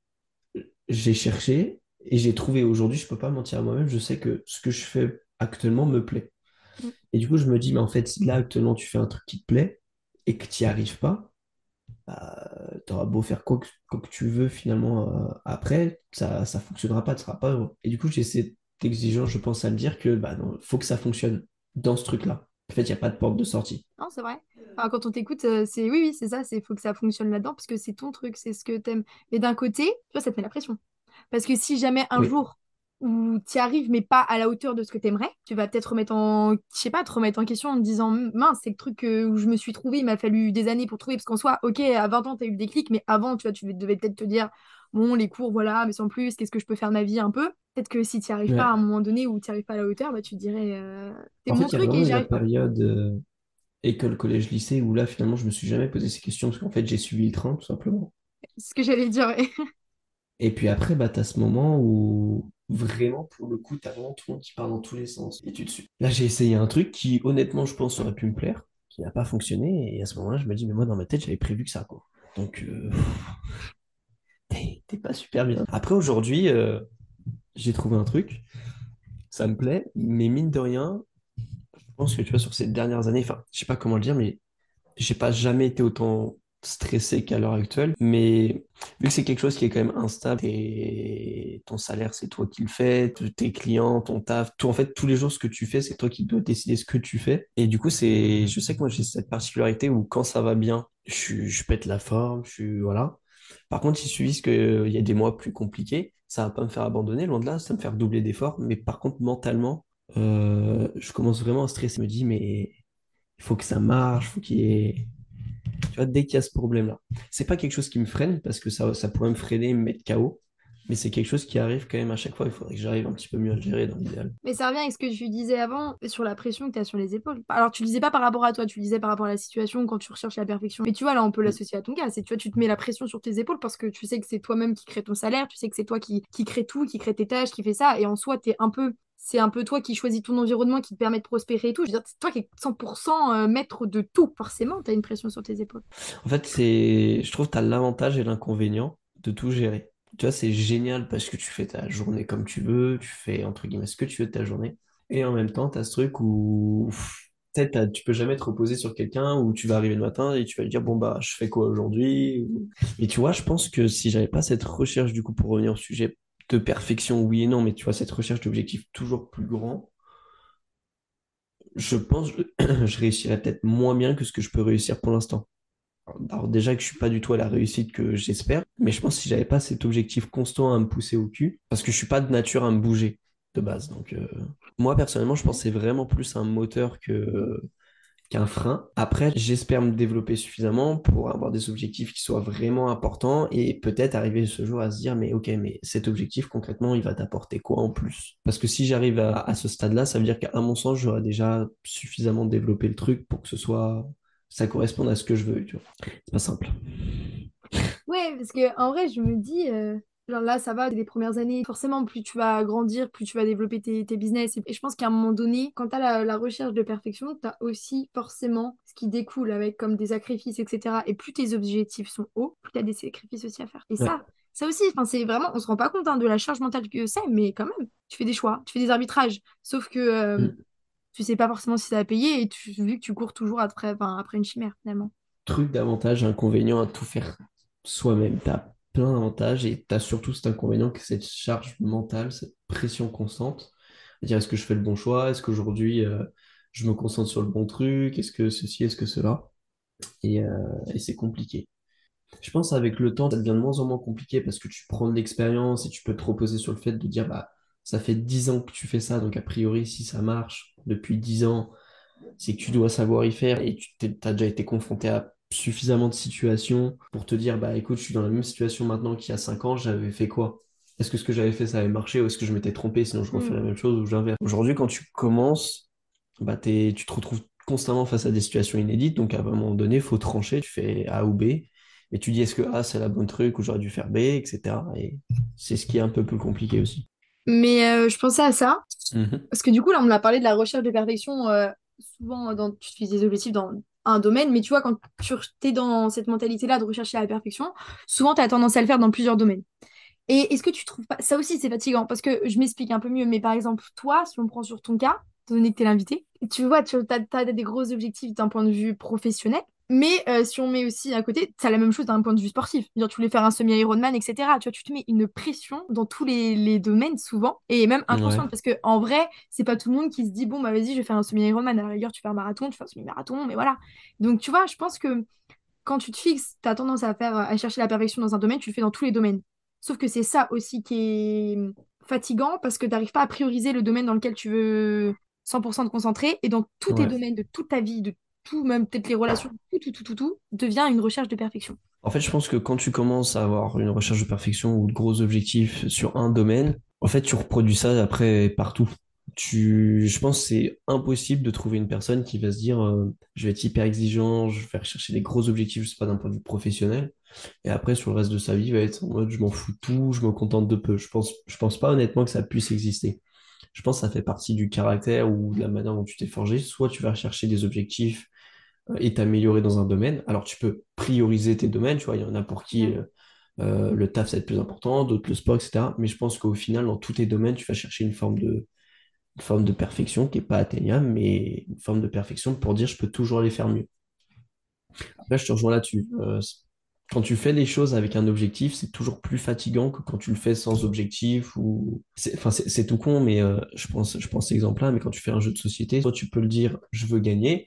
j'ai cherché et j'ai trouvé aujourd'hui, je peux pas mentir à moi-même, je sais que ce que je fais actuellement me plaît. Mm. Et du coup, je me dis, mais en fait, si là, actuellement, tu fais un truc qui te plaît et que tu n'y arrives pas, bah, tu auras beau faire quoi que, quoi que tu veux, finalement, euh, après, ça ça fonctionnera pas, tu seras pas heureux. Et du coup, j'ai exigence, je pense, à me dire que bah, non, faut que ça fonctionne dans ce truc-là. En fait, il n'y a pas de porte de sortie. Non, c'est vrai. Enfin, quand on t'écoute, euh, c'est oui, oui, c'est ça, c'est faut que ça fonctionne là-dedans parce que c'est ton truc, c'est ce que t'aimes. Mais d'un côté, tu vois, ça te met la pression. Parce que si jamais un Oui, jour où tu y arrives, mais pas à la hauteur de ce que t'aimerais, tu vas peut-être remettre en, je sais pas, te remettre en question en te disant, mince, c'est le truc euh, où je me suis trouvé, il m'a fallu des années pour trouver, parce qu'en soi, ok, à 20 ans, tu as eu le déclic, mais avant, tu vois, tu devais peut-être te dire, bon, les cours, voilà, mais sans plus, qu'est-ce que je peux faire de ma vie un peu? Peut-être que si tu n'y arrives pas à un moment donné où tu n'y arrives pas à la hauteur, bah, tu te dirais, euh, c'est En mon fait, il y a truc la arrive pas. période euh, école, collège, lycée où là, finalement, je me suis jamais posé ces questions parce qu'en fait, j'ai suivi le train, tout simplement. C'est ce que j'allais dire. Et puis après, bah, tu as ce moment où vraiment, pour le coup, tu as vraiment tout le monde qui part dans tous les sens et tu te suis. Là, j'ai essayé un truc qui, honnêtement, je pense, aurait pu me plaire, qui n'a pas fonctionné. Et à ce moment-là, je me dis, mais moi, dans ma tête, j'avais prévu que ça, quoi. Donc, euh, t'es pas super bien. Après, aujourd'hui, euh, j'ai trouvé un truc, ça me plaît, mais mine de rien, je pense que tu vois, sur ces dernières années, enfin, je sais pas comment le dire, mais j'ai pas jamais été autant stressé qu'à l'heure actuelle. Mais vu que c'est quelque chose qui est quand même instable, et ton salaire, c'est toi qui le fais, tes clients, ton taf, tout, en fait, tous les jours, ce que tu fais, c'est toi qui dois décider ce que tu fais. Et du coup, c'est, je sais que moi, j'ai cette particularité où quand ça va bien, je, je pète la forme, je suis, voilà. Par contre, il suffit qu'il y a des mois plus compliqués, ça va pas me faire abandonner, loin de là, ça va me faire doubler d'efforts. Mais par contre, mentalement, euh, je commence vraiment à stresser. Je me dis, mais il faut que ça marche, faut qu'il y ait... Tu vois, dès qu'il y a ce problème-là. C'est pas quelque chose qui me freine, parce que ça, ça pourrait me freiner, me mettre KO, mais c'est quelque chose qui arrive quand même à chaque fois. Il faudrait que j'arrive un petit peu mieux à le gérer dans l'idéal. Mais ça revient avec ce que tu disais avant sur la pression que tu as sur les épaules. Alors, tu le disais pas par rapport à toi, tu le disais par rapport à la situation quand tu recherches la perfection. Mais tu vois, là, on peut Mm. l'associer à ton cas. C'est, tu vois, tu te mets la pression sur tes épaules parce que tu sais que c'est toi-même qui crée ton salaire, tu sais que c'est toi qui, qui crée tout, qui crée tes tâches, qui fait ça. Et en soi, t'es un peu. C'est un peu toi qui choisis ton environnement, qui te permet de prospérer et tout. Je veux dire, c'est toi qui es 100% euh, maître de tout. Forcément, tu as une pression sur tes épaules. En fait, c'est, je trouve que tu as l'avantage et l'inconvénient de tout gérer. Tu vois, c'est génial parce que tu fais ta journée comme tu veux, tu fais entre guillemets ce que tu veux de ta journée. Et en même temps, tu as ce truc où peut-être tu peux jamais te reposer sur quelqu'un où tu vas arriver le matin et tu vas dire, bon, bah, je fais quoi aujourd'hui? Et tu vois, je pense que si j'avais pas cette recherche, du coup, pour revenir au sujet de perfection, oui et non, mais tu vois, cette recherche d'objectifs toujours plus grand, je pense que je réussirais peut-être moins bien que ce que je peux réussir pour l'instant. Alors déjà que je suis pas du tout à la réussite que j'espère, mais je pense que si j'avais pas cet objectif constant à me pousser au cul, parce que je suis pas de nature à me bouger de base. Donc euh, moi personnellement, je c'est vraiment plus un moteur que qu'un frein. Après, j'espère me développer suffisamment pour avoir des objectifs qui soient vraiment importants et peut-être arriver ce jour à se dire, mais ok, mais cet objectif concrètement, il va t'apporter quoi en plus? Parce que si j'arrive à, à ce stade-là, ça veut dire qu'à mon sens, j'aurai déjà suffisamment développé le truc pour que ce soit, ça corresponde à ce que je veux, tu vois. C'est pas simple. Ouais, parce que en vrai, je me dis, euh, genre là, ça va, les premières années, forcément, plus tu vas grandir, plus tu vas développer tes, tes business. Et, je pense qu'à un moment donné, quand tu as la, la recherche de perfection, tu as aussi forcément ce qui découle avec comme des sacrifices, etc. Et plus tes objectifs sont hauts, plus tu as des sacrifices aussi à faire. Et Ouais. ça, ça aussi, c'est vraiment, on se rend pas compte hein, de la charge mentale que c'est, mais quand même, tu fais des choix, tu fais des arbitrages. Sauf que euh, Mm. Tu sais pas forcément si ça va payer et tu, vu que tu cours toujours après, après une chimère, finalement. Truc d'avantage, inconvénient à tout faire soi-même. T'as plein d'avantages et t'as surtout cet inconvénient que cette charge mentale, cette pression constante. Dire est-ce que je fais le bon choix? Est-ce qu'aujourd'hui euh, je me concentre sur le bon truc? Est-ce que ceci, est-ce que cela? Et, euh, et c'est compliqué. Je pense avec le temps, ça devient de moins en moins compliqué parce que tu prends de l'expérience et tu peux te reposer sur le fait de dire bah ça fait 10 ans que tu fais ça, donc a priori si ça marche depuis 10 ans, c'est que tu dois savoir y faire et tu as déjà été confronté à suffisamment de situations pour te dire, bah écoute, je suis dans la même situation maintenant qu'il y a 5 ans, j'avais fait quoi? Est-ce que ce que j'avais fait, ça avait marché ou est-ce que je m'étais trompé, sinon je refais Hmm. la même chose ou j'inverse? Aujourd'hui, quand tu commences, bah tu te retrouves constamment face à des situations inédites, donc à un moment donné, il faut trancher, tu fais A ou B, et tu dis est-ce que A c'est la bonne truc ou j'aurais dû faire B, etc. Et c'est ce qui est un peu plus compliqué aussi. Mais euh, je pensais à ça. Mhm. Parce que du coup, là, on a parlé de la recherche de perfection, euh, souvent dans, tu te fixes des objectifs dans un domaine, mais tu vois, quand tu es dans cette mentalité-là de rechercher la perfection, souvent, tu as tendance à le faire dans plusieurs domaines. Et est-ce que tu trouves pas, ça aussi, c'est fatigant, parce que je m'explique un peu mieux, mais par exemple, toi, si on prend sur ton cas, étant donné que tu es l'invité, tu vois, tu as, des gros objectifs d'un point de vue professionnel, mais euh, si on met aussi à côté, c'est la même chose d'un point de vue sportif. Genre, tu voulais faire un semi-Ironman, etc. Tu vois, tu te mets une pression dans tous les, les domaines souvent, et même Ouais. inconsciente, parce que en vrai, c'est pas tout le monde qui se dit, bon, bah vas-y, je vais faire un semi-Ironman. À la rigueur, tu fais un marathon, tu fais un semi-marathon, mais voilà. Donc, tu vois, je pense que quand tu te fixes, tu as tendance à faire, à chercher la perfection dans un domaine, tu le fais dans tous les domaines. Sauf que c'est ça aussi qui est fatigant parce que tu n'arrives pas à prioriser le domaine dans lequel tu veux 100% te concentrer et dans tous tes Ouais. domaines de toute ta vie, de tout, même peut-être les relations, tout, tout, tout, tout, tout, devient une recherche de perfection. En fait, je pense que quand tu commences à avoir une recherche de perfection ou de gros objectifs sur un domaine, en fait, tu reproduis ça après partout. Tu, je pense que c'est impossible de trouver une personne qui va se dire euh, je vais être hyper exigeant, je vais rechercher des gros objectifs, je sais pas, d'un point de vue professionnel. Et après, sur le reste de sa vie, il va être en mode je m'en fous tout, je me contente de peu. Je pense, je pense pas honnêtement que ça puisse exister. Je pense que ça fait partie du caractère ou de la manière dont tu t'es forgé. Soit tu vas rechercher des objectifs et t'améliorer dans un domaine. Alors tu peux prioriser tes domaines, tu vois, il y en a pour qui euh, euh, le taf ça va être plus important, d'autres le sport, etc. Mais je pense qu'au final, dans tous tes domaines, tu vas chercher une forme de, une forme de perfection qui n'est pas atteignable, mais une forme de perfection pour dire je peux toujours aller faire mieux. Après, je te rejoins là-dessus. Euh, quand tu fais les choses avec un objectif, c'est toujours plus fatigant que quand tu le fais sans objectif ou c'est enfin c'est c'est tout con mais euh, je pense je pense exemple là mais quand tu fais un jeu de société, soit tu peux le dire je veux gagner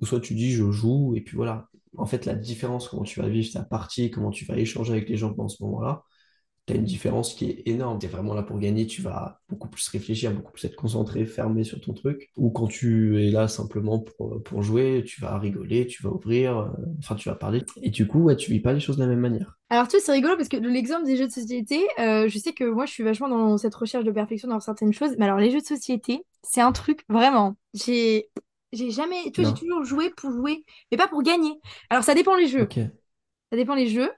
ou soit tu dis je joue et puis voilà. En fait, la différence comment tu vas vivre ta partie, comment tu vas échanger avec les gens pendant ce moment-là, tu as une différence qui est énorme. Tu es vraiment là pour gagner, tu vas beaucoup plus réfléchir, beaucoup plus être concentré, fermé sur ton truc. Ou quand tu es là simplement pour, jouer, tu vas rigoler, tu vas ouvrir, euh, enfin tu vas parler. Et du coup, ouais, tu vis pas les choses de la même manière. Alors, tu vois, c'est rigolo parce que l'exemple des jeux de société, euh, je sais que moi, je suis vachement dans cette recherche de perfection dans certaines choses. Mais alors, les jeux de société, c'est un truc vraiment. J'ai, j'ai jamais, tu vois, j'ai toujours joué pour jouer, mais pas pour gagner. Alors, ça dépend les jeux. Ça dépend les jeux.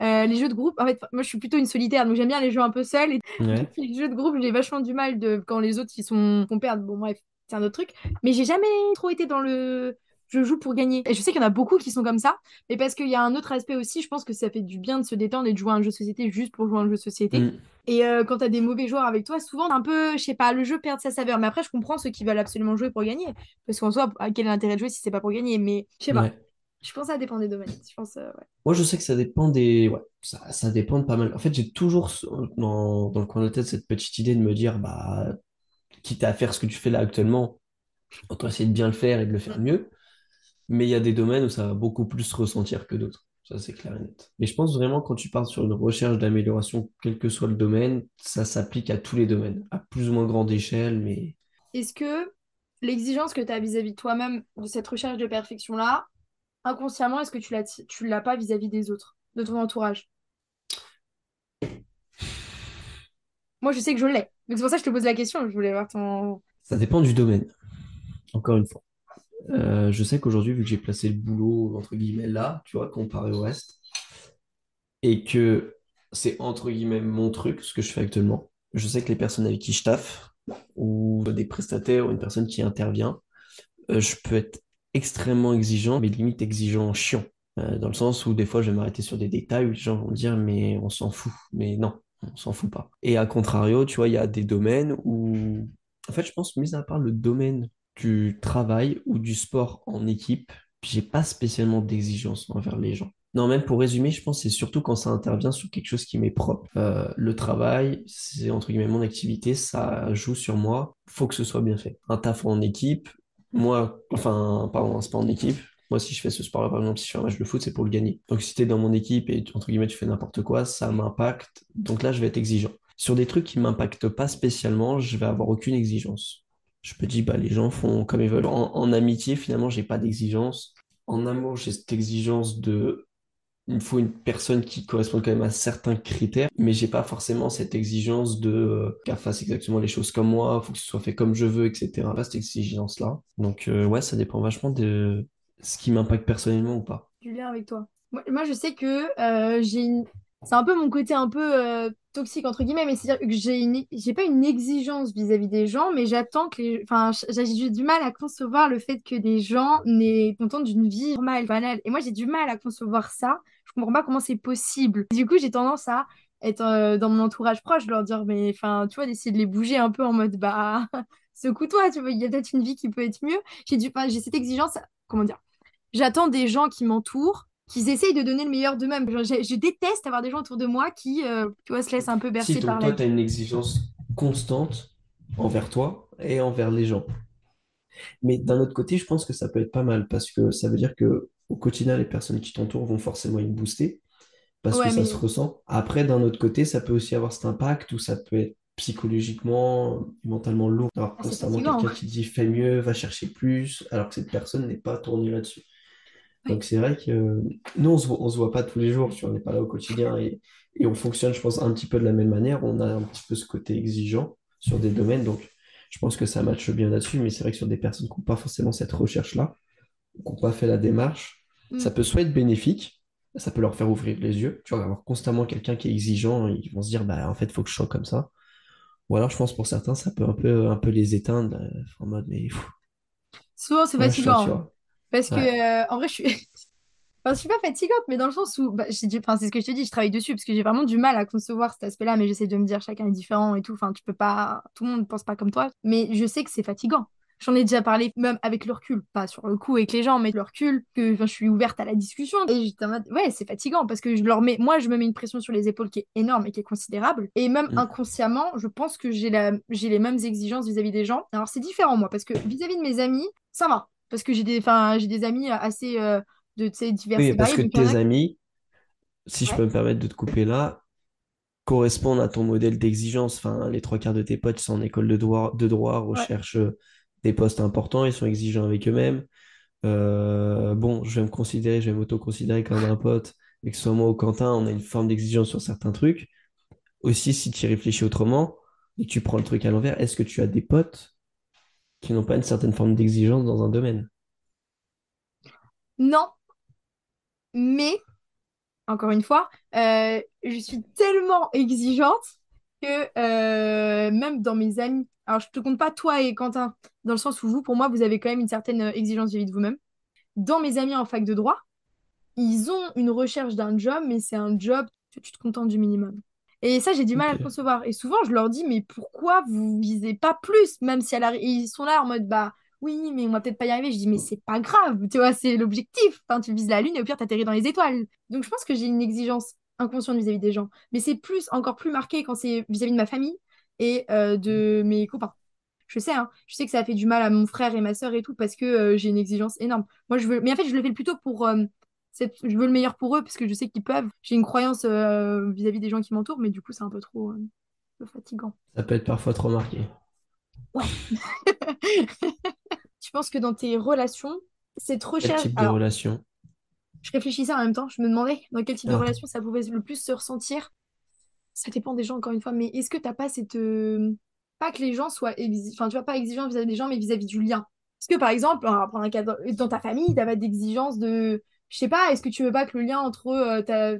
Euh, les jeux de groupe, en fait, moi, je suis plutôt une solitaire, donc j'aime bien les jeux un peu seuls. Et Ouais. les jeux de groupe, j'ai vachement du mal de quand les autres ils sont qu'on perd. Bon, bref, c'est un autre truc. Mais j'ai jamais trop été dans le je joue pour gagner. Et je sais qu'il y en a beaucoup qui sont comme ça, mais parce qu'il y a un autre aspect aussi, je pense que ça fait du bien de se détendre et de jouer à un jeu de société juste pour jouer à un jeu de société. Mm. Et euh, quand t'as des mauvais joueurs avec toi, souvent un peu, je sais pas, le jeu perd sa saveur. Mais après, je comprends ceux qui veulent absolument jouer pour gagner. Parce qu'en soi, quel est l'intérêt de jouer si c'est pas pour gagner? Mais je sais pas. Ouais. Je pense que ça dépend des domaines. Je pense, euh, ouais. Moi, je sais que ça dépend des. Ouais, ça, ça dépend de pas mal. En fait, j'ai toujours dans, dans le coin de la tête cette petite idée de me dire, bah, quitte à faire ce que tu fais là actuellement, autant essayer de bien le faire et de le faire mieux. Mais il y a des domaines où ça va beaucoup plus se ressentir que d'autres. Ça, c'est clair et net. Mais je pense vraiment, quand tu parles sur une recherche d'amélioration, quel que soit le domaine, ça s'applique à tous les domaines, à plus ou moins grande échelle, mais Est-ce que l'exigence que tu as vis-à-vis de toi-même de cette recherche de perfection-là, inconsciemment, est-ce que tu l'as, tu l'as pas vis-à-vis des autres, de ton entourage? Moi, je sais que je l'ai. Donc c'est pour ça que je te pose la question. Je voulais voir ton... ça dépend du domaine, encore une fois. Euh, je sais qu'aujourd'hui, vu que j'ai placé le boulot, entre guillemets, là, tu vois, comparé au reste, et que c'est, entre guillemets, mon truc, ce que je fais actuellement, je sais que les personnes avec qui je taffe, ou des prestataires, ou une personne qui intervient, euh, je peux être extrêmement exigeant, mais limite exigeant chiant. Euh, dans le sens où des fois, je vais m'arrêter sur des détails où les gens vont dire, mais on s'en fout. Mais non, on s'en fout pas. Et à contrario, tu vois, il y a des domaines où, en fait, je pense, mis à part le domaine du travail ou du sport en équipe, j'ai pas spécialement d'exigence envers les gens. Non, même pour résumer, je pense c'est surtout quand ça intervient sur quelque chose qui m'est propre. Euh, le travail, c'est entre guillemets mon activité, ça joue sur moi, faut que ce soit bien fait. Un taf en équipe, moi, enfin, pardon, un sport en équipe, moi, si je fais ce sport-là, par exemple, si je fais un match de foot, c'est pour le gagner. Donc, si tu es dans mon équipe et, entre guillemets, tu fais n'importe quoi, ça m'impacte. Donc là, je vais être exigeant. Sur des trucs qui m'impactent pas spécialement, je vais avoir aucune exigence. Je me dis, bah, les gens font comme ils veulent. En, amitié, finalement, j'ai pas d'exigence. En amour, j'ai cette exigence de il me faut une personne qui corresponde quand même à certains critères, mais j'ai pas forcément cette exigence de euh, qu'elle fasse exactement les choses comme moi, faut que ce soit fait comme je veux, etc. Pas cette exigence-là. Donc euh, ouais, ça dépend vachement de ce qui m'impacte personnellement ou pas. du lien avec toi. Moi, moi, je sais que euh, j'ai une... C'est un peu mon côté un peu euh, toxique, entre guillemets, mais c'est-à-dire que j'ai une... j'ai pas une exigence vis-à-vis des gens, mais j'attends que les... Enfin, j'ai du mal à concevoir le fait que des gens n'aient content d'une vie normale, banale. Et moi, j'ai du mal à concevoir ça. Je comprends pas comment c'est possible. Du coup, j'ai tendance à être euh, dans mon entourage proche, leur dire, mais enfin, tu vois, d'essayer de les bouger un peu en mode, bah, secoue-toi, tu vois, il y a peut-être une vie qui peut être mieux. J'ai du... j'ai cette exigence, comment dire? J'attends des gens qui m'entourent, qu'ils essayent de donner le meilleur d'eux-mêmes. Je, je déteste avoir des gens autour de moi qui, euh, tu vois, se laissent un peu Si bercer donc par la toi, tu as une exigence constante envers toi et envers les gens. Mais d'un autre côté, je pense que ça peut être pas mal parce que ça veut dire que au quotidien, les personnes qui t'entourent vont forcément être boostées. parce que ça se ressent. Après, d'un autre côté, ça peut aussi avoir cet impact où ça peut être psychologiquement, mentalement lourd d'avoir ah, constamment quelqu'un qui dit fais mieux, va chercher plus, alors que cette personne n'est pas tournée là-dessus. Donc c'est vrai que euh, nous, on se voit, on se voit pas tous les jours, tu vois, on n'est pas là au quotidien et, et on fonctionne, je pense, un petit peu de la même manière. On a un petit peu ce côté exigeant sur des domaines, donc je pense que ça matche bien là-dessus, mais c'est vrai que sur des personnes qui n'ont pas forcément cette recherche-là, qui n'ont pas fait la démarche, ça Mm. peut soit être bénéfique, ça peut leur faire ouvrir les yeux. Tu vois, avoir constamment quelqu'un qui est exigeant, ils vont se dire, bah en fait, il faut que je sois comme ça. Ou alors, je pense pour certains, ça peut un peu, un peu les éteindre, euh, en mode, mais Souvent, c'est fatigant. Parce que, euh, en vrai, je suis... Enfin, je suis pas fatigante, mais dans le sens où, bah, enfin, c'est ce que je te dis, je travaille dessus parce que j'ai vraiment du mal à concevoir cet aspect-là, mais j'essaie de me dire chacun est différent et tout. Enfin, tu peux pas, tout le monde pense pas comme toi, mais je sais que c'est fatigant. J'en ai déjà parlé, même avec le recul, pas sur le coup avec les gens, mais le recul, que enfin, je suis ouverte à la discussion. Et j'étais en mode, ouais, c'est fatigant parce que je leur mets, moi, je me mets une pression sur les épaules qui est énorme et qui est considérable. Et même Mm. inconsciemment, je pense que j'ai la, j'ai les mêmes exigences vis-à-vis des gens. Alors, c'est différent, moi, parce que vis-à-vis de mes amis, ça va. Parce que j'ai des, amis assez. euh, de divers Oui, parce que a tes amis, si je peux me permettre de te couper là, correspondent à ton modèle d'exigence. Enfin, les trois quarts de tes potes sont en école de droit, de droit recherchent euh, des postes importants, ils sont exigeants avec eux-mêmes. Euh, bon, je vais me considérer, je vais m'auto-considérer comme un pote, mais que ce soit moi ou Quentin, on a une forme d'exigence sur certains trucs. Aussi, si tu y réfléchis autrement et que tu prends le truc à l'envers, est-ce que tu as des potes qui n'ont pas une certaine forme d'exigence dans un domaine? Non, mais, encore une fois, euh, je suis tellement exigeante que euh, même dans mes amis, alors je te compte pas toi et Quentin, dans le sens où vous, pour moi, vous avez quand même une certaine euh, exigence vis-à-vis de vous-même. dans mes amis en fac de droit, ils ont une recherche d'un job, mais c'est un job que tu te contentes du minimum. Et ça, j'ai du mal à le concevoir. Et souvent, je leur dis, mais pourquoi vous visez pas plus, même si ils sont là en mode, bah oui, mais on va peut-être pas y arriver. Je dis, mais c'est pas grave, tu vois, c'est l'objectif. Enfin, tu vises la lune et au pire, t'atterris dans les étoiles. Donc, je pense que j'ai une exigence inconsciente vis-à-vis des gens. Mais c'est plus, encore plus marqué quand c'est vis-à-vis de ma famille et euh, de mes copains. Je sais, hein, je sais que ça a fait du mal à mon frère et ma sœur et tout parce que euh, j'ai une exigence énorme. Moi, je veux, mais en fait, je le fais plutôt pour, euh, je veux le meilleur pour eux parce que je sais qu'ils peuvent. J'ai une croyance euh, vis-à-vis des gens qui m'entourent, mais du coup, c'est un peu trop, euh, peu fatigant. Ça peut être parfois trop marqué. Ouais. Tu penses que dans tes relations, cette Quel recherche. type de Alors, relation? je réfléchissais en même temps, je me demandais dans quel type de Ah, relation ça pouvait le plus se ressentir. Ça dépend des gens, encore une fois, mais est-ce que t'as pas cette. euh, Pas que les gens soient. exi- Enfin, tu vois, pas exigeants vis-à-vis des gens, mais vis-à-vis du lien? Est-ce que, par exemple, on va prendre un cas dans dans ta famille, t'as pas d'exigence de. Je sais pas, est-ce que tu veux pas que le lien entre euh, ta...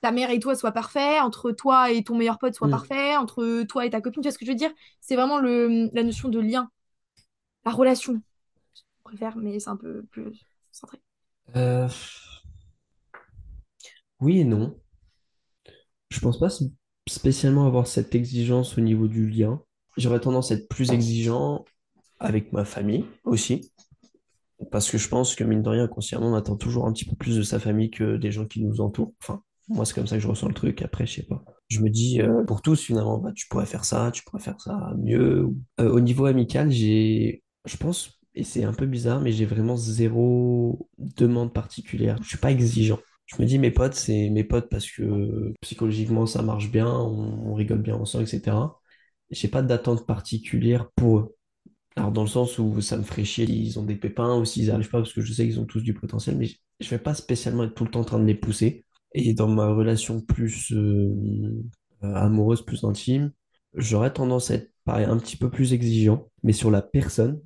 ta mère et toi soit parfait, entre toi et ton meilleur pote soit hmm. parfait, entre toi et ta copine, tu vois ce que je veux dire? C'est vraiment le... la notion de lien, la relation. Je préfère, mais c'est un peu plus centré. Euh, oui et non. Je pense pas spécialement avoir cette exigence au niveau du lien. J'aurais tendance à être plus exigeant avec ma famille aussi, parce que je pense que mine de rien, consciemment, on attend toujours un petit peu plus de sa famille que des gens qui nous entourent. Enfin, moi, c'est comme ça que je ressens le truc. Après, je sais pas. Je me dis, euh, pour tous, finalement, bah, tu pourrais faire ça, tu pourrais faire ça mieux. Euh, au niveau amical, j'ai, je pense, et c'est un peu bizarre, mais j'ai vraiment zéro demande particulière. Je suis pas exigeant. Je me dis, mes potes, c'est mes potes parce que psychologiquement, ça marche bien, on, on rigole bien ensemble, etc. J'ai pas d'attente particulière pour eux. Alors, dans le sens où ça me ferait chier s'ils ont des pépins ou s'ils n'arrivent pas, parce que je sais qu'ils ont tous du potentiel, mais je je vais pas spécialement être tout le temps en train de les pousser. Et dans ma relation plus euh, euh, amoureuse, plus intime, j'aurais tendance à être pareil, un petit peu plus exigeant, mais sur la personne,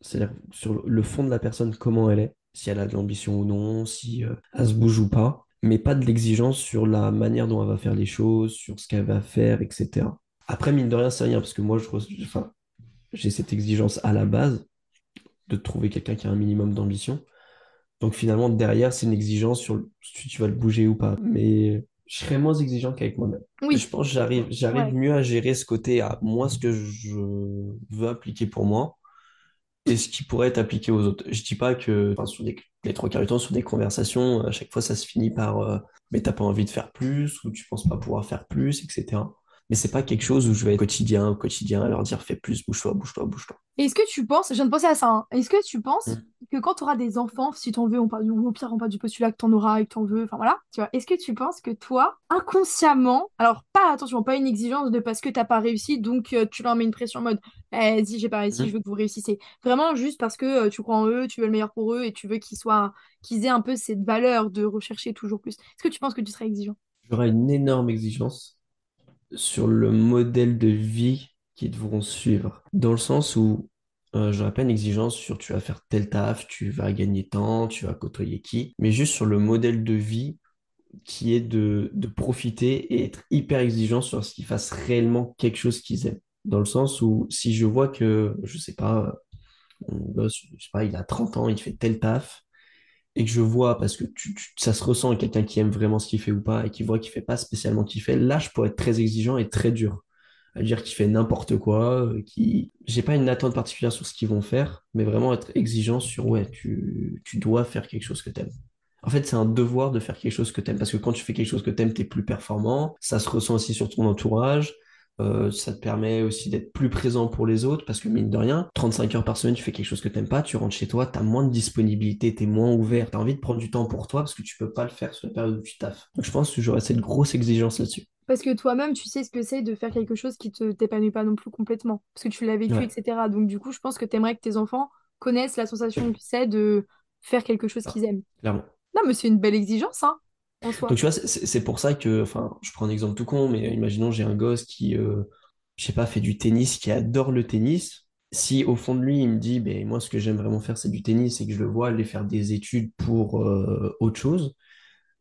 c'est-à-dire sur le fond de la personne, comment elle est, si elle a de l'ambition ou non, si euh, elle se bouge ou pas, mais pas de l'exigence sur la manière dont elle va faire les choses, sur ce qu'elle va faire, etc. Après, mine de rien, c'est rien, parce que moi, je, j'ai cette exigence à la base de trouver quelqu'un qui a un minimum d'ambition. Donc finalement, derrière, c'est une exigence sur le- si tu vas le bouger ou pas. Mais je serais moins exigeant qu'avec moi-même. Oui, je pense que j'arrive, j'arrive ouais. mieux à gérer ce côté à moi, ce que je veux appliquer pour moi et ce qui pourrait être appliqué aux autres. Je dis pas que enfin, sur des, les trois quarts du temps, sur des conversations, à chaque fois, ça se finit par euh, mais t'as pas envie de faire plus ou tu penses pas pouvoir faire plus, etc. Mais c'est pas quelque chose où je vais être quotidien, au quotidien, à leur dire fais plus, bouge-toi, bouge-toi, bouge-toi. Est-ce que tu penses, je viens de penser à ça, hein. Est-ce que tu penses Hmm. que quand tu auras des enfants, si t'en veux, on parle, au pire, on parle du postulat que t'en auras et que t'en veux, enfin voilà, tu vois, est-ce que tu penses que toi, inconsciemment, alors pas, attention, pas une exigence de parce que t'as pas réussi, donc euh, tu leur mets une pression en mode, eh, si j'ai pas réussi, je Hmm. veux que vous réussissiez. Vraiment juste parce que euh, tu crois en eux, tu veux le meilleur pour eux et tu veux qu'ils soient, qu'ils aient un peu cette valeur de rechercher toujours plus. Est-ce que tu penses que tu serais exigeant? J'aurai une énorme exigence sur le modèle de vie qu'ils devront suivre. Dans le sens où euh, j'aurais pas une exigence sur tu vas faire tel taf, tu vas gagner tant, tu vas côtoyer qui, mais juste sur le modèle de vie qui est de, de profiter et être hyper exigeant sur ce qu'ils fassent réellement quelque chose qu'ils aiment. Dans le sens où si je vois que, je sais pas, mon gosse, je sais pas, il a 30 ans, il fait tel taf, et que je vois, parce que ça se ressent quelqu'un qui aime vraiment ce qu'il fait ou pas, et qui voit qu'il fait pas spécialement ce qu'il fait, là, je pourrais être très exigeant et très dur. À dire qu'il fait n'importe quoi, euh, qui... J'ai pas une attente particulière sur ce qu'ils vont faire, mais vraiment être exigeant sur, ouais, tu, tu dois faire quelque chose que t'aimes. En fait, c'est un devoir de faire quelque chose que t'aimes, parce que quand tu fais quelque chose que t'aimes, t'es plus performant, ça se ressent aussi sur ton entourage, euh, ça te permet aussi d'être plus présent pour les autres parce que mine de rien, 35 heures par semaine, tu fais quelque chose que t'aimes pas, tu rentres chez toi, tu as moins de disponibilité, tu es moins ouvert, tu as envie de prendre du temps pour toi parce que tu peux pas le faire sur la période où tu taffes. Donc je pense que j'aurais cette grosse exigence là-dessus. Parce que toi-même, tu sais ce que c'est de faire quelque chose qui te t'épanouit pas non plus complètement, parce que tu l'as vécu, Ouais, etc. Donc du coup, je pense que tu aimerais que tes enfants connaissent la sensation que c'est de faire quelque chose ah, qu'ils aiment. clairement. Non, mais c'est une belle exigence, hein. Donc tu vois, c'est pour ça que, enfin, je prends un exemple tout con, mais imaginons j'ai un gosse qui, euh, je sais pas, fait du tennis, qui adore le tennis. Si au fond de lui, il me dit, ben moi, ce que j'aime vraiment faire, c'est du tennis et que je le vois aller faire des études pour euh, autre chose,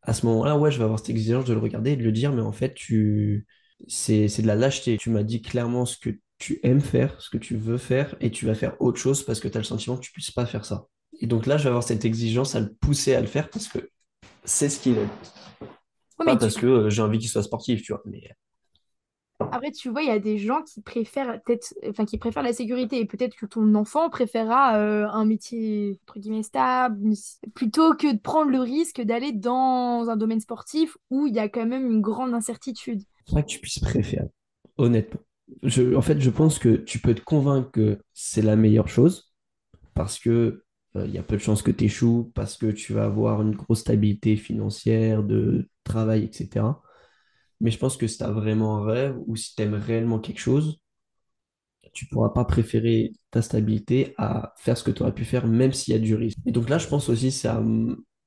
à ce moment-là, ouais, je vais avoir cette exigence de le regarder et de le dire, mais en fait, tu... c'est, c'est de la lâcheté. Tu m'as dit clairement ce que tu aimes faire, ce que tu veux faire, et tu vas faire autre chose parce que tu as le sentiment que tu puisses pas faire ça. Et donc là, je vais avoir cette exigence à le pousser à le faire parce que c'est ce qu'il aime. Ouais, Pas tu parce que euh, j'ai envie qu'il soit sportif, tu vois. Mais Après, tu vois, il y a des gens qui préfèrent peut-être, enfin, qui préfèrent la sécurité et peut-être que ton enfant préférera euh, un métier entre guillemets stable plutôt que de prendre le risque d'aller dans un domaine sportif où il y a quand même une grande incertitude. c'est pas que tu puisses préférer, honnêtement. Je, en fait, je pense que tu peux te convaincre que c'est la meilleure chose parce que euh, il y a peu de chances que tu échoues, parce que tu vas avoir une grosse stabilité financière, de travail, etc. Mais je pense que si tu as vraiment un rêve ou si tu aimes réellement quelque chose, tu pourras pas préférer ta stabilité à faire ce que tu aurais pu faire, même s'il y a du risque. Et donc là, je pense aussi, c'est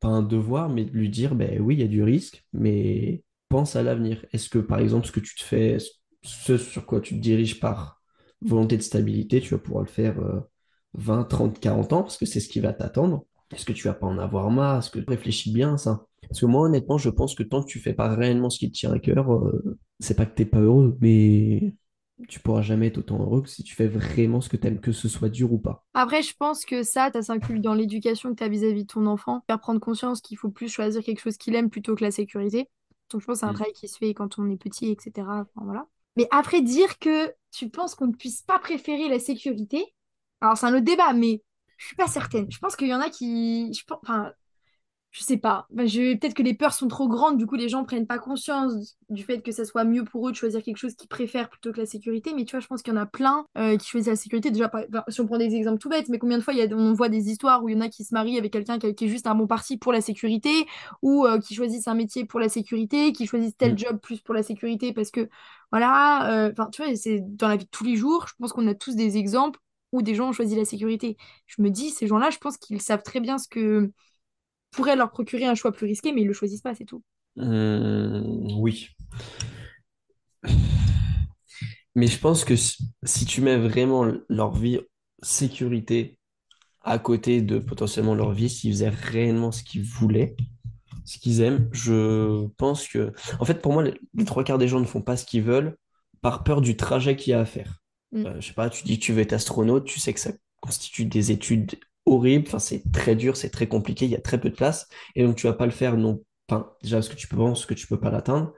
pas un devoir, mais de lui dire, ben oui, il y a du risque, mais pense à l'avenir. Est-ce que, par exemple, ce que tu te fais, ce sur quoi tu te diriges par volonté de stabilité, tu vas pouvoir le faire euh, 20, 30, 40 ans, parce que c'est ce qui va t'attendre. Est-ce que tu vas pas en avoir marre? Est-ce que tu réfléchis bien à ça? Parce que moi, honnêtement, je pense que tant que tu fais pas réellement ce qui te tient à cœur, euh, c'est pas que t'es pas heureux, mais tu pourras jamais être autant heureux que si tu fais vraiment ce que tu aimes, que ce soit dur ou pas. Après, je pense que ça, ça s'inculque dans l'éducation que tu as vis-à-vis de ton enfant. Faire prendre conscience qu'il faut plus choisir quelque chose qu'il aime plutôt que la sécurité. Donc, je pense que c'est un Mm. travail qui se fait quand on est petit, etc. Enfin, voilà. Mais après, dire que tu penses qu'on ne puisse pas préférer la sécurité, alors c'est un autre débat, mais je suis pas certaine. Je pense qu'il y en a qui. Je pense... Enfin, je sais pas. Je... Peut-être que les peurs sont trop grandes, du coup les gens prennent pas conscience du fait que ça soit mieux pour eux de choisir quelque chose qu'ils préfèrent plutôt que la sécurité. Mais tu vois, je pense qu'il y en a plein euh, qui choisissent la sécurité. Déjà, par- enfin, si on prend des exemples tout bêtes, mais combien de fois il y a... on voit des histoires où il y en a qui se marient avec quelqu'un qui, qui est juste un bon parti pour la sécurité, ou euh, qui choisissent un métier pour la sécurité, qui choisissent tel Mm. job plus pour la sécurité parce que voilà. euh, Enfin, tu vois, c'est dans la vie de tous les jours. Je pense qu'on a tous des exemples où des gens ont choisi la sécurité. Je me dis, ces gens-là, je pense qu'ils savent très bien ce que pourrait leur procurer un choix plus risqué, mais ils le choisissent pas, c'est tout. Mm, oui. Mais je pense que si, tu mets vraiment leur vie sécurité à côté de potentiellement leur vie, s'ils faisaient réellement ce qu'ils voulaient, ce qu'ils aiment, je pense que... En fait, pour moi, les trois quarts des gens ne font pas ce qu'ils veulent par peur du trajet qu'il y a à faire. Mm. Euh, je sais pas, tu dis que tu veux être astronaute, tu sais que ça constitue des études horribles, enfin, c'est très dur, c'est très compliqué, il y a très peu de place, et donc tu vas pas le faire non, enfin, déjà parce que tu penses que tu peux pas l'atteindre,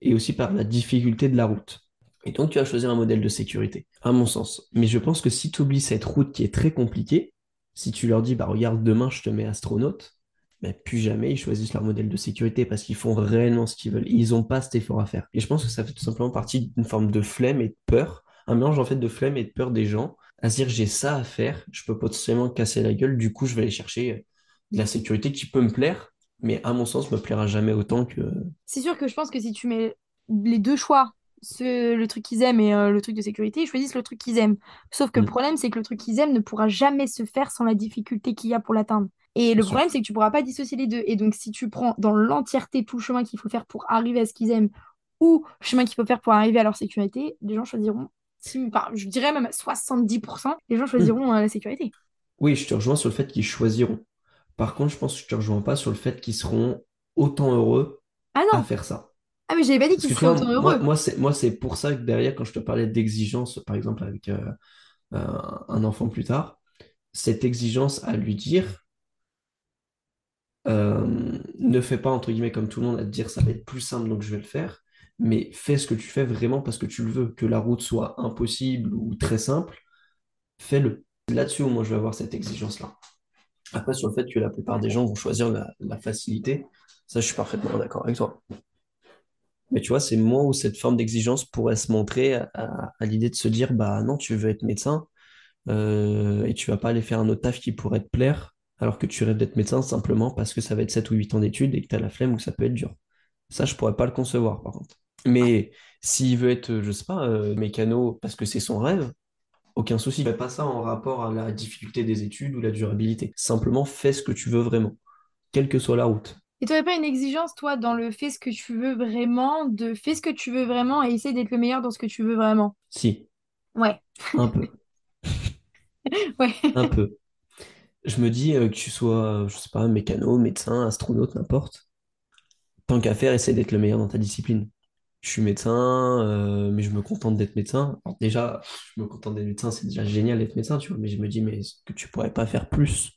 et aussi par la difficulté de la route. Et donc tu vas choisir un modèle de sécurité, à mon sens. Mais je pense que si tu oublies cette route qui est très compliquée, si tu leur dis, bah regarde, demain je te mets astronaute, mais plus jamais ils choisissent leur modèle de sécurité parce qu'ils font réellement ce qu'ils veulent. Ils n'ont pas cet effort à faire. Et je pense que ça fait tout simplement partie d'une forme de flemme et de peur, un mélange en fait de flemme et de peur des gens, à se dire j'ai ça à faire, je peux potentiellement casser la gueule, du coup je vais aller chercher euh, de la sécurité qui peut me plaire, mais à mon sens me plaira jamais autant que... C'est sûr que je pense que si tu mets les deux choix, ce, le truc qu'ils aiment et euh, le truc de sécurité, ils choisissent le truc qu'ils aiment. Sauf que le Hmm, problème, c'est que le truc qu'ils aiment ne pourra jamais se faire sans la difficulté qu'il y a pour l'atteindre. Et le problème, c'est que tu pourras pas dissocier les deux. Et donc, si tu prends dans l'entièreté tout le chemin qu'il faut faire pour arriver à ce qu'ils aiment ou le chemin qu'il faut faire pour arriver à leur sécurité, les gens choisiront, si- enfin, je dirais même à 70%, les gens Hmm. choisiront euh, la sécurité. Oui, je te rejoins sur le fait qu'ils choisiront. Par contre, je pense que je te rejoins pas sur le fait qu'ils seront autant heureux Ah à faire ça. Ah, mais j'avais pas dit qu'ils seraient autant heureux. moi c'est moi, c'est pour ça que derrière, quand je te parlais d'exigence, par exemple, avec euh, un un enfant plus tard, cette exigence à lui dire, euh, ne fais pas, entre guillemets, comme tout le monde, à te dire ça va être plus simple, donc je vais le faire, mais fais ce que tu fais vraiment parce que tu le veux, que la route soit impossible ou très simple, fais-le. Là-dessus moi je vais avoir cette exigence-là. Après, sur le fait que la plupart des gens vont choisir la, facilité, ça je suis parfaitement d'accord avec toi. Mais tu vois, c'est moi où cette forme d'exigence pourrait se montrer à, l'idée de se dire, bah non, tu veux être médecin, euh, et tu vas pas aller faire un autre taf qui pourrait te plaire, alors que tu rêves d'être médecin simplement parce que ça va être 7 ou 8 ans d'études et que tu as la flemme ou que ça peut être dur. Ça, je pourrais pas le concevoir, par contre. Mais s'il veut être, je sais pas, euh, mécano parce que c'est son rêve, aucun souci. Fais pas ça en rapport à la difficulté des études ou la durabilité. Simplement, fais ce que tu veux vraiment, quelle que soit la route. Et tu n'aurais pas une exigence, toi, dans le fais ce que tu veux vraiment, de fais ce que tu veux vraiment et essaye d'être le meilleur dans ce que tu veux vraiment? Si, Ouais, un peu, ouais. un peu. Je me dis euh, que tu sois, je sais pas, mécano, médecin, astronaute, n'importe. Tant qu'à faire, essaie d'être le meilleur dans ta discipline. Je suis médecin, euh, mais je me contente d'être médecin. Alors déjà, je me contente d'être médecin, c'est déjà génial d'être médecin, tu vois, mais je me dis, mais est-ce que tu pourrais pas faire plus?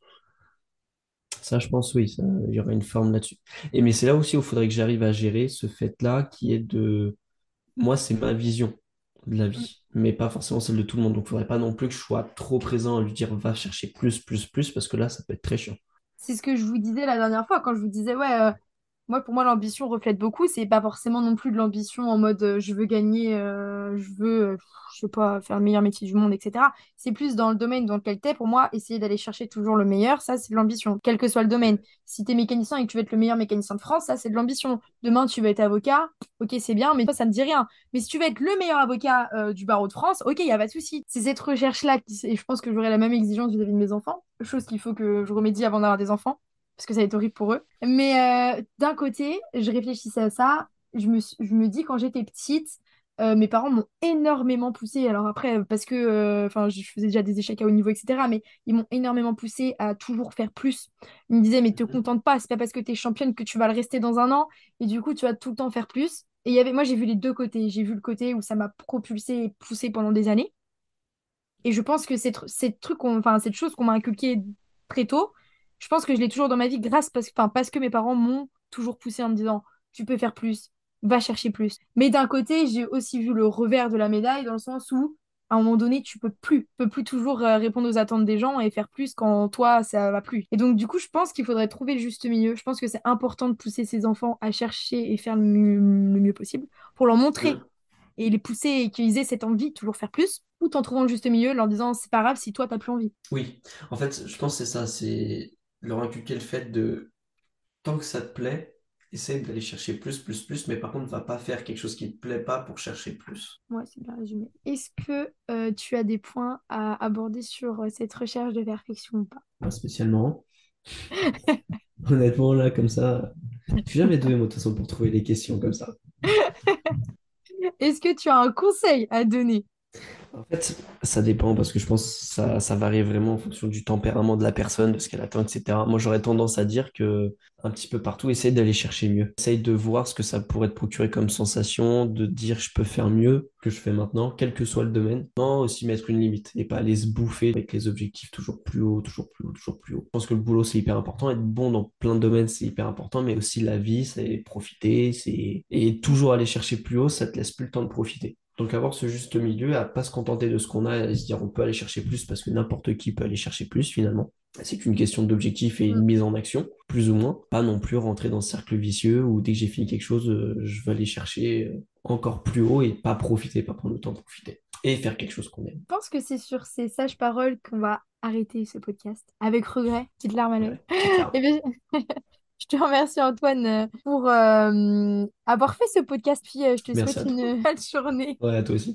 Ça, je pense, oui, il y aura une forme là-dessus. Et mais c'est là aussi où il faudrait que j'arrive à gérer ce fait-là qui est de... Moi, c'est ma vision de la vie, mais pas forcément celle de tout le monde. Donc, il faudrait pas non plus que je sois trop présent à lui dire va chercher plus, plus, plus, parce que là, ça peut être très chiant. C'est ce que je vous disais la dernière fois quand je vous disais, ouais, euh, moi, pour moi, l'ambition reflète beaucoup. C'est pas forcément non plus de l'ambition en mode euh, je veux gagner, euh, je veux, euh, je sais pas, faire le meilleur métier du monde, etc. C'est plus dans le domaine dans lequel t'es. Pour moi, essayer d'aller chercher toujours le meilleur, ça, c'est de l'ambition, quel que soit le domaine. Si t'es mécanicien et que tu veux être le meilleur mécanicien de France, ça, c'est de l'ambition. Demain, tu veux être avocat, ok, c'est bien, mais ça me dit rien. Mais si tu veux être le meilleur avocat du barreau de France, ok, il y a pas de souci. C'est cette recherche-là, et je pense que j'aurai la même exigence vis-à-vis de mes enfants, chose qu'il faut que je remédie avant d'avoir des enfants parce que ça va être horrible pour eux. Mais euh, d'un côté, je réfléchissais à ça. Je me, je me dis, quand j'étais petite, euh, mes parents m'ont énormément poussée. Alors après, euh, parce que euh, enfin, je faisais déjà des échecs à haut niveau, etc. Mais ils m'ont énormément poussée à toujours faire plus. Ils me disaient, mais te contente pas, c'est pas parce que tu es championne que tu vas le rester dans un an. Et du coup, tu vas tout le temps faire plus. Et il y avait, moi, j'ai vu les deux côtés. J'ai vu le côté où ça m'a propulsée et poussée pendant des années. Et je pense que cette enfin, cette chose qu'on m'a inculquée très tôt, je pense que je l'ai toujours dans ma vie grâce parce, enfin, parce que mes parents m'ont toujours poussé en me disant, tu peux faire plus, va chercher plus. Mais d'un côté, j'ai aussi vu le revers de la médaille dans le sens où, à un moment donné, tu peux plus, tu peux plus toujours euh, répondre aux attentes des gens et faire plus quand toi, ça va plus. Et donc, du coup, je pense qu'il faudrait trouver le juste milieu. Je pense que c'est important de pousser ses enfants à chercher et faire le mieux, le mieux possible pour leur montrer et les pousser et qu'ils aient cette envie de toujours faire plus, tout en trouvant le juste milieu, leur disant c'est pas grave si toi t'as plus envie. Oui, en fait, je pense que c'est ça, c'est leur inculquer le fait de tant que ça te plaît, essaye d'aller chercher plus, plus, plus, mais par contre, va pas faire quelque chose qui te plaît pas pour chercher plus. Ouais, c'est bien résumé. Est-ce que euh, tu as des points à aborder sur euh, cette recherche de perfection ou pas? Pas spécialement. Honnêtement, là, comme ça, je suis jamais doué, moi, de toute façon, pour trouver les questions comme ça. Est-ce que tu as un conseil à donner? En fait, ça dépend parce que je pense que ça, varie vraiment en fonction du tempérament de la personne, de ce qu'elle attend, etc. Moi, j'aurais tendance à dire que un petit peu partout, essaye d'aller chercher mieux. Essaye de voir ce que ça pourrait te procurer comme sensation, de dire je peux faire mieux que je fais maintenant, quel que soit le domaine. Non, aussi mettre une limite et pas aller se bouffer avec les objectifs toujours plus haut, toujours plus haut, toujours plus haut. Je pense que le boulot, c'est hyper important. Être bon dans plein de domaines, c'est hyper important, mais aussi la vie, c'est profiter, c'est et toujours aller chercher plus haut, ça te laisse plus le temps de profiter. Donc avoir ce juste milieu, à pas se contenter de ce qu'on a et se dire on peut aller chercher plus parce que n'importe qui peut aller chercher plus finalement. C'est qu'une question d'objectif et une Mm. mise en action, plus ou moins. Pas non plus rentrer dans ce cercle vicieux où dès que j'ai fini quelque chose, euh, je vais aller chercher euh, encore plus haut et pas profiter, pas prendre le temps de profiter. Et faire quelque chose qu'on aime. Je pense que c'est sur ces sages paroles qu'on va arrêter ce podcast. Avec regret, petite larme à l'œil. Ouais, je te remercie Antoine pour euh, avoir fait ce podcast. Puis euh, je te Merci souhaite une belle journée. Ouais, à toi aussi.